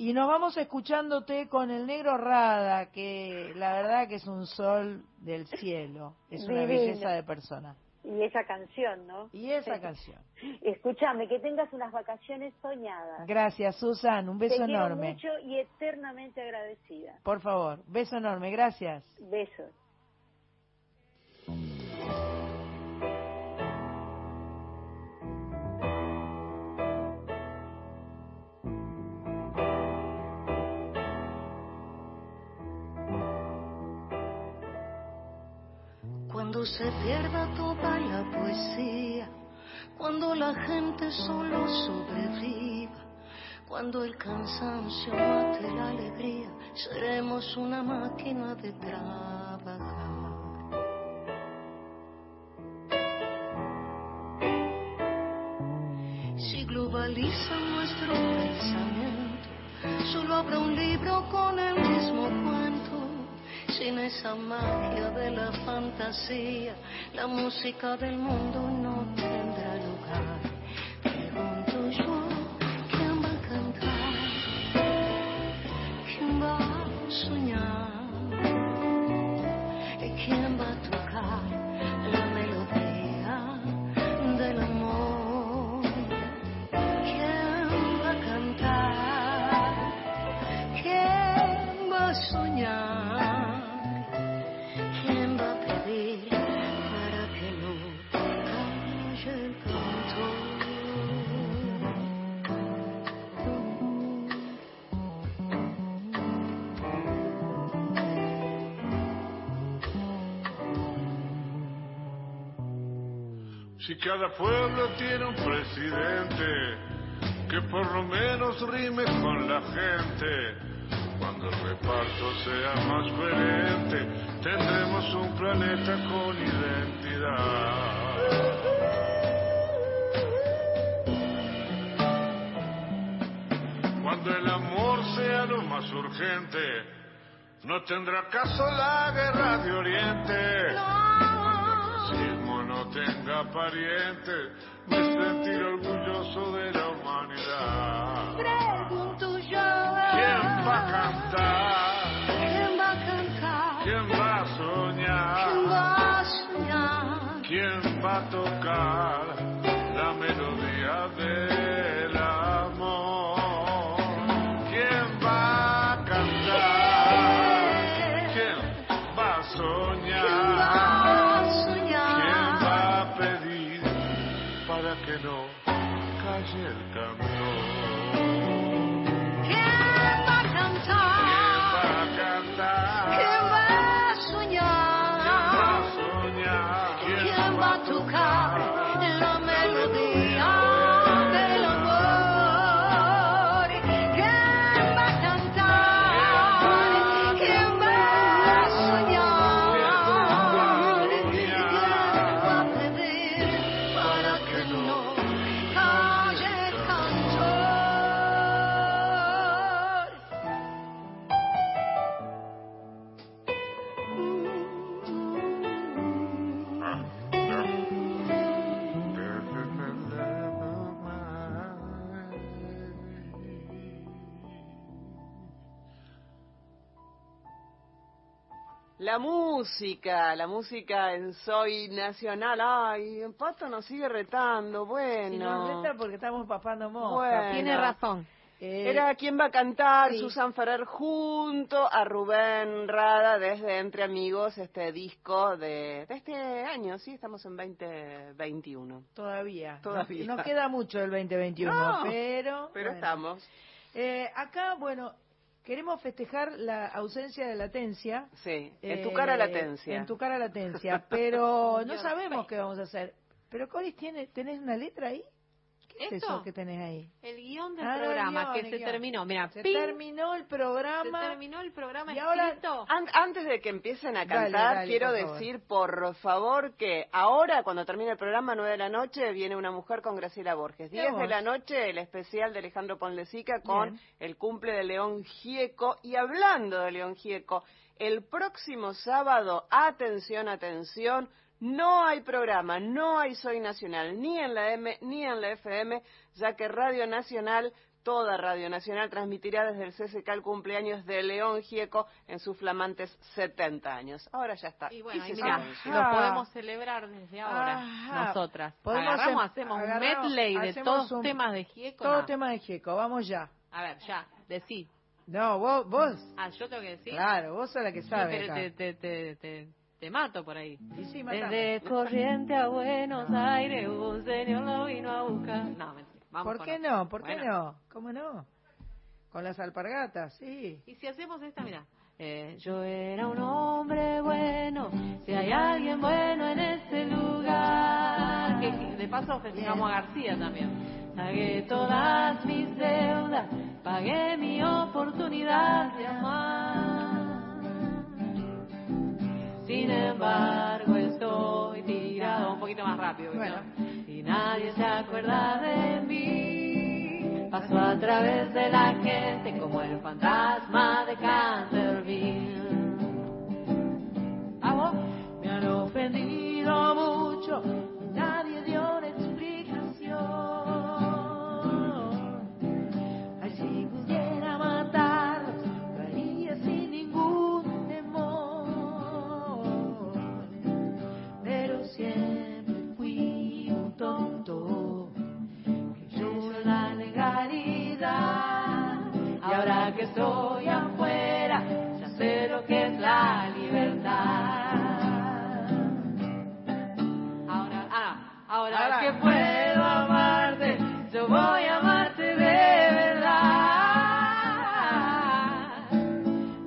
y nos vamos escuchándote con el negro Rada, que la verdad que es un sol del cielo, es una belleza de persona. Y esa canción, ¿no? Y esa canción. Escúchame, que tengas unas vacaciones soñadas. Gracias, Susan. Un beso Te quiero enorme. mucho y eternamente agradecida. Por favor, beso enorme. Gracias. Besos. Cuando se pierda toda la poesía, cuando la gente solo sobreviva, cuando el cansancio mate la alegría, seremos una máquina de trabajar. Si globalizan nuestro pensamiento, solo habrá un libro con el mismo cuento. Sin esa magia de la fantasía, la música del mundo no tendrá lugar. Pregunto yo, ¿quién va a cantar? ¿Quién va a soñar? Si cada pueblo tiene un presidente que por lo menos rime con la gente, cuando el reparto sea más coherente, tendremos un planeta con identidad. Cuando el amor sea lo más urgente, no tendrá caso la guerra de Oriente. Tenga parientes, me sentiré orgulloso de la humanidad. Pregunto yo. ¿Quién va a cantar? La música, la música en Soy Nacional. Ay, el Pato nos sigue retando, bueno. Y nos reta porque estamos papando mosca. Bueno. Tiene razón. Eh, Era quién va a cantar, sí. Susan Ferrer junto a Rubén Rada desde Entre Amigos, este disco de, de este año, sí, estamos en 2021. Todavía. Todavía. Nos, nos queda mucho el 2021, No, pero... Pero bueno. estamos. Eh, acá, bueno, queremos festejar la ausencia de latencia. Sí, en Eh, tu cara latencia. En tu cara latencia, pero no sabemos qué vamos a hacer. Pero Coris, ¿tiene, ¿tenés una letra ahí? ¿Qué es ¿Esto? eso que tenés ahí? El guion del Ah, programa guion, que se guion. terminó. Mira, Se ping, terminó el programa. se terminó el programa Y ahora-. An- antes de que empiecen a cantar, dale, quiero por favor. decir, por favor, que ahora, cuando termine el programa, 9 de la noche, viene una mujer con Graciela Borges. 10 de la noche, el especial de Alejandro Ponlecica con Bien. el cumple de León Gieco. Y hablando de León Gieco, el próximo sábado, atención, atención, no hay programa, no hay Soy Nacional, ni en la M ni en la FM, ya que Radio Nacional, toda Radio Nacional, transmitirá desde el CCK el cumpleaños de León Gieco en sus flamantes 70 años. Ahora ya está. Y bueno, y mira, silencio. lo podemos celebrar desde ahora, Ajá. nosotras. Podemos Agarramos, hacer- hacemos agarramos- un medley de todos un- temas de Gieco. Todo no. tema de Gieco, vamos ya. A ver, ya, decí. No, vos, vos. Ah, yo tengo que decir. Claro, vos sos la que Sí, sabe pero acá. te, te, te, te, mato por ahí. Y sí, matame. Desde Corriente a Buenos Aires, un señor lo vino a buscar. No, mentira. Vamos ¿Por qué no? ¿Por qué no? ¿Cómo no? Con las alpargatas, sí. Y si hacemos esta, mira. Eh, yo era un hombre bueno, si hay alguien bueno en este lugar. Que, de paso festejamos a García también. Pagué todas mis deudas, pagué mi oportunidad de amar. Sin embargo, estoy tirado un poquito más rápido. Y nadie se acuerda de mí. Paso a través de la gente como el fantasma de Canterville. ¿A vos? Me han ofendido mucho, que estoy afuera, ya sé lo que es la libertad. Ahora, ah, ahora, Ahora. que puedo amarte, yo voy a amarte de verdad.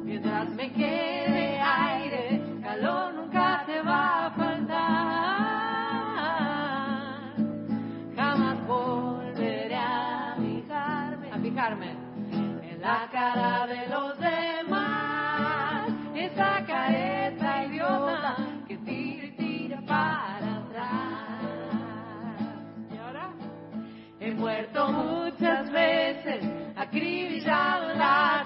Mientras me quede aire, calor nunca te va a faltar. Jamás volveré a fijarme, a fijarme la cara de los demás. Esa careta idiota que tira y tira para atrás. Y ahora he muerto muchas veces, acribillado en la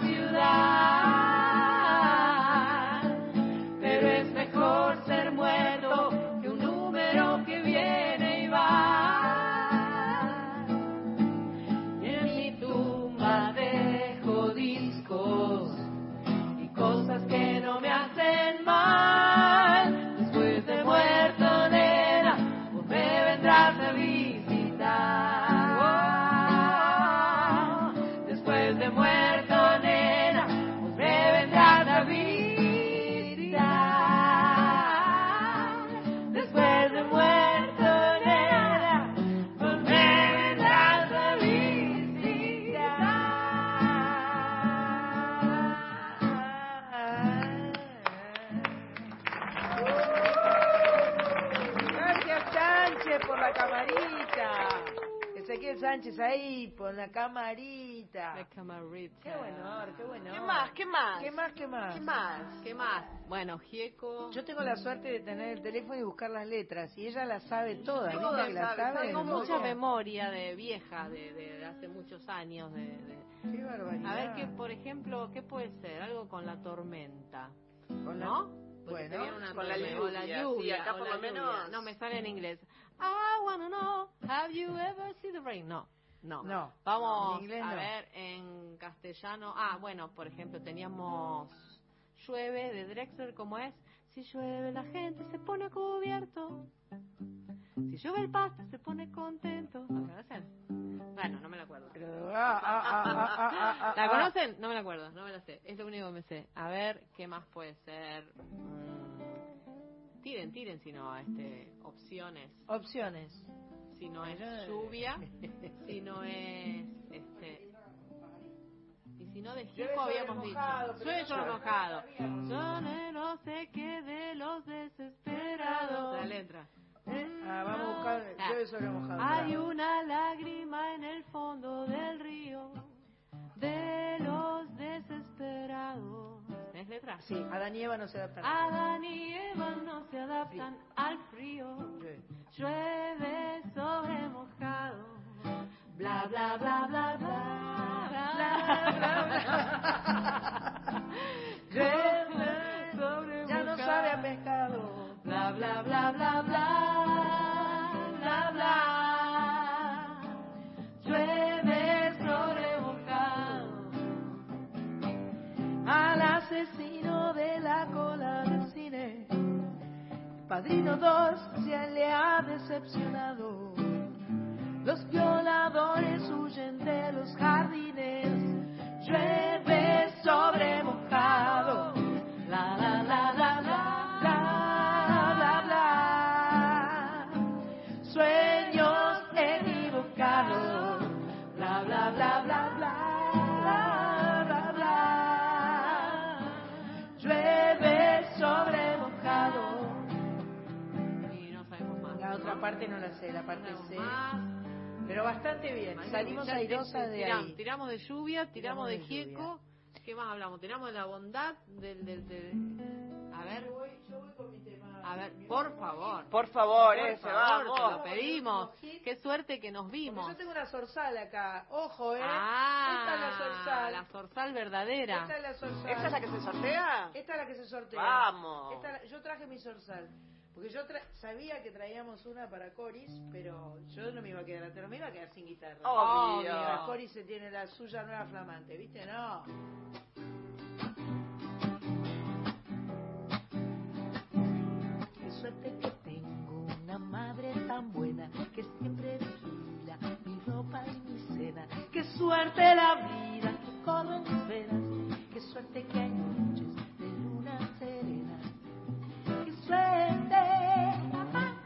Sánchez ahí por la camarita. La camarita. Qué bueno, qué bueno. ¿Qué más? ¿Qué más? ¿Qué más? ¿Qué más? ¿Qué más? ¿Qué más? Bueno, Gieco. Yo tengo la suerte de tener el teléfono y buscar las letras y ella las sabe todas. ¿viste Todas que las sabe, sabe? Tengo de mucha memoria? de vieja, de, de hace muchos años. De, de- Qué barbaridad. A ver, que por ejemplo, ¿qué puede ser? Algo con la tormenta. Con la- ¿No? Porque Bueno, una con la tormenta, o la lluvia, sí, lluvia, acá o por la lo menos- lluvia. No, me sale en inglés. I wanna know, have you ever seen the rain? No, no. No, Vamos a no. ver en castellano. Ah, bueno, por ejemplo, teníamos Llueve de Drexler, como es? Si llueve la gente se pone cubierto. Si llueve el pasto se pone contento. ¿La conocen? Bueno, no me la acuerdo. ah, ah, ah, ¿La conocen? No me la acuerdo, no me la sé. Es lo único que me sé. A ver, ¿qué más puede ser? Mm, Tiren, tiren, si no, este, opciones. Opciones. Si no es lluvia, si no es, este... Y si no de sobre habíamos mojado, dicho. sobre llueve. mojado. Yo no sé qué de los desesperados. La letra. Ah, vamos a buscar. Ah. Llueve sobre mojado. Hay bravo. una lágrima en el fondo del río de los desesperados. ¿Es letra? Sí, Adán y Eva no se adaptan. Adán y Eva no se adaptan al frío. Llueve sobre mojado. Bla bla bla bla bla bla bla bla. Llueve sobre Ya no mojado. sabe a pescado. Bla bla bla bla bla Padrino 2 se le ha decepcionado. Los violadores huyen de los jardines. Llueve sobre mojado. La la la la la parte C. más. Pero bastante bien. Salimos airosas de tiramos, ahí. Tiramos de lluvia, tiramos, Tiramos de de gieco. ¿Qué más hablamos? Tiramos de la bondad del... del, del- A ver. A ver, por favor. Por favor, Por ese, favor, vamos. te lo pedimos. Qué suerte que nos Porque vimos. yo tengo una zorzal acá. Ojo, ¿eh? Ah, Esta es la zorzal. la zorzal verdadera. Esta es la zorzal. ¿Esta es la que se sortea? Esta es la que se sortea. Vamos. Esta la- yo traje mi zorzal. Porque yo tra- sabía que traíamos una para Coris, pero yo no me iba a quedar, pero me iba a quedar sin guitarra. Obvio. La Coris se tiene la suya nueva flamante, ¿viste? No. Qué suerte que tengo una madre tan buena que siempre vigila mi ropa y mi cena. Qué suerte la vida que corre en mis venas. Qué suerte que hay suerte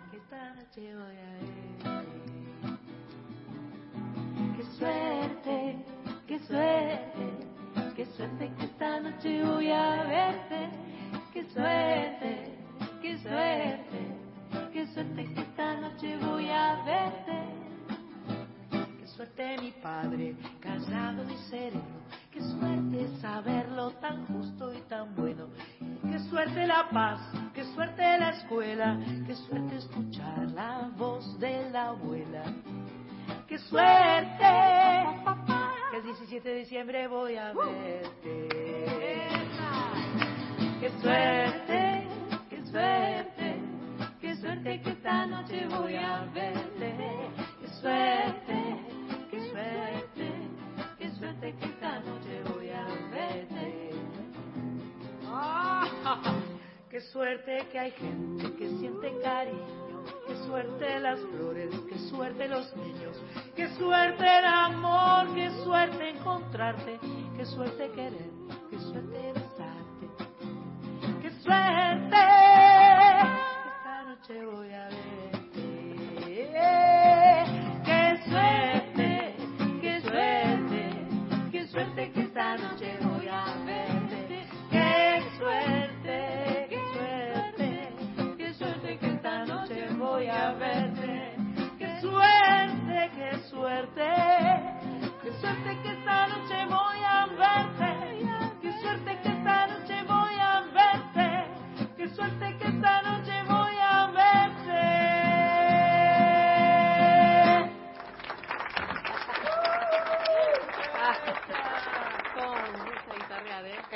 que esta noche voy a verte. Qué suerte, qué suerte, qué suerte que esta noche voy a verte. Qué suerte, qué suerte, qué suerte que esta noche voy a verte. Qué suerte mi padre, callado y sereno. Qué suerte saberlo tan justo y tan bueno. Qué suerte la paz, qué suerte la escuela. Qué suerte escuchar la voz de la abuela. Qué suerte que el 17 de diciembre voy a verte. Qué suerte, qué suerte, qué suerte que esta noche voy a verte. Qué suerte, suerte que esta noche voy a verte. Qué suerte que hay gente que siente cariño. Qué suerte las flores, qué suerte los niños. Qué suerte el amor, qué suerte encontrarte. Qué suerte querer, qué suerte besarte. Qué suerte esta noche voy a verte. Esta noche voy a verte. Qué suerte, qué suerte, qué suerte que esta noche voy a verte. Qué suerte, qué suerte, qué suerte que esta noche voy a verte. Qué suerte que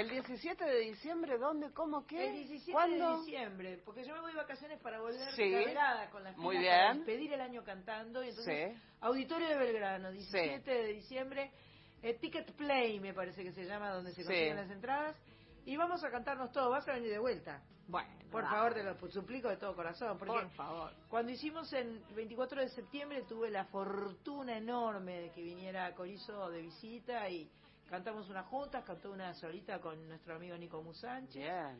¿El 17 de diciembre dónde, cómo, qué? El 17 ¿Cuándo? de diciembre, porque yo me voy de vacaciones para volver Sí. cargada con las Muy pilas para bien. despedir el año cantando. Y entonces, Sí. Auditorio de Belgrano, 17 de diciembre, eh, Ticket Play me parece que se llama, donde se consiguen las entradas. Y vamos a cantarnos todo. Vas a venir de vuelta. Bueno, Por favor, te lo suplico de todo corazón. Porque Por favor. cuando hicimos el 24 de septiembre tuve la fortuna enorme de que viniera Corizo de visita y cantamos una juntas, cantó una solita con nuestro amigo Nico Musánchez. Bien.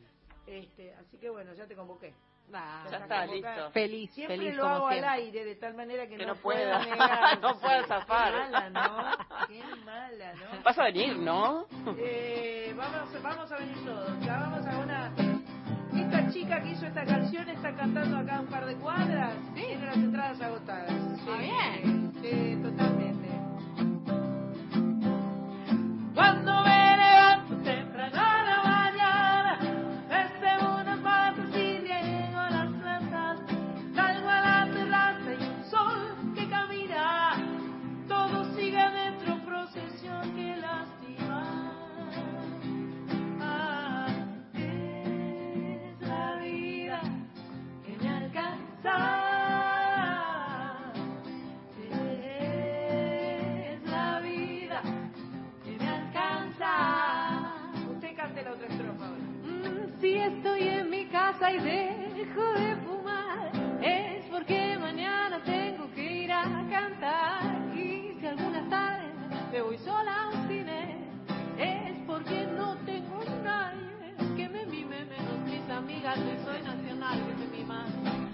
Este, así que bueno, ya te convoqué. Ah, Ya está, listo. Feliz, Siempre feliz lo como hago siempre. al aire de tal manera que, Que no, no pueda. negar. No pueda Sí, zafar. Qué mala, ¿no? Qué mala, ¿no? Vas a venir, ¿no? Eh, vamos, vamos a venir todos. Ya vamos a una. Esta chica que hizo esta canción está cantando acá un par de cuadras. Tiene las entradas agotadas. Sí, Ah, bien. Sí, totalmente. Casa y dejo de fumar, es porque mañana tengo que ir a cantar. Y si algunas tardes me voy sola a un cine, es porque no tengo nadie que me mime, menos mis amigas de Soy Nacional que me miman.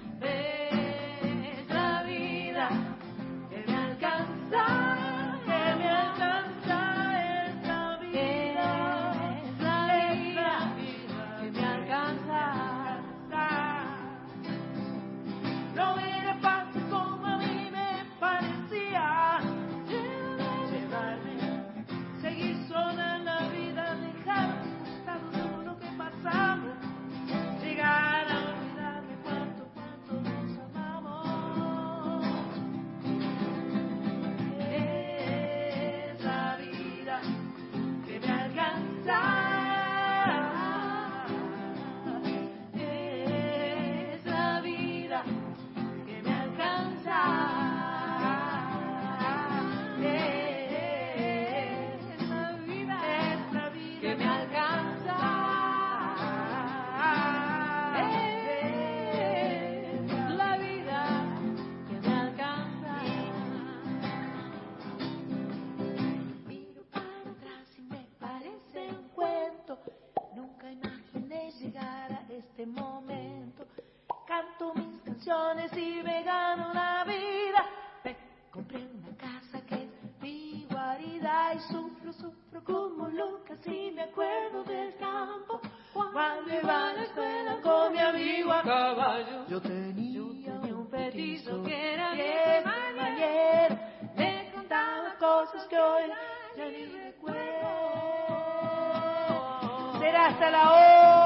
Mis canciones y me gano la vida. Me compré una casa que es mi guarida y sufro, sufro como loca si me acuerdo del campo. Cuando iba a la escuela con mi amigo a caballo. Yo tenía, un petizo que era mi compañero. Me contaba cosas que hoy ya ni recuerdo. Será hasta la hora.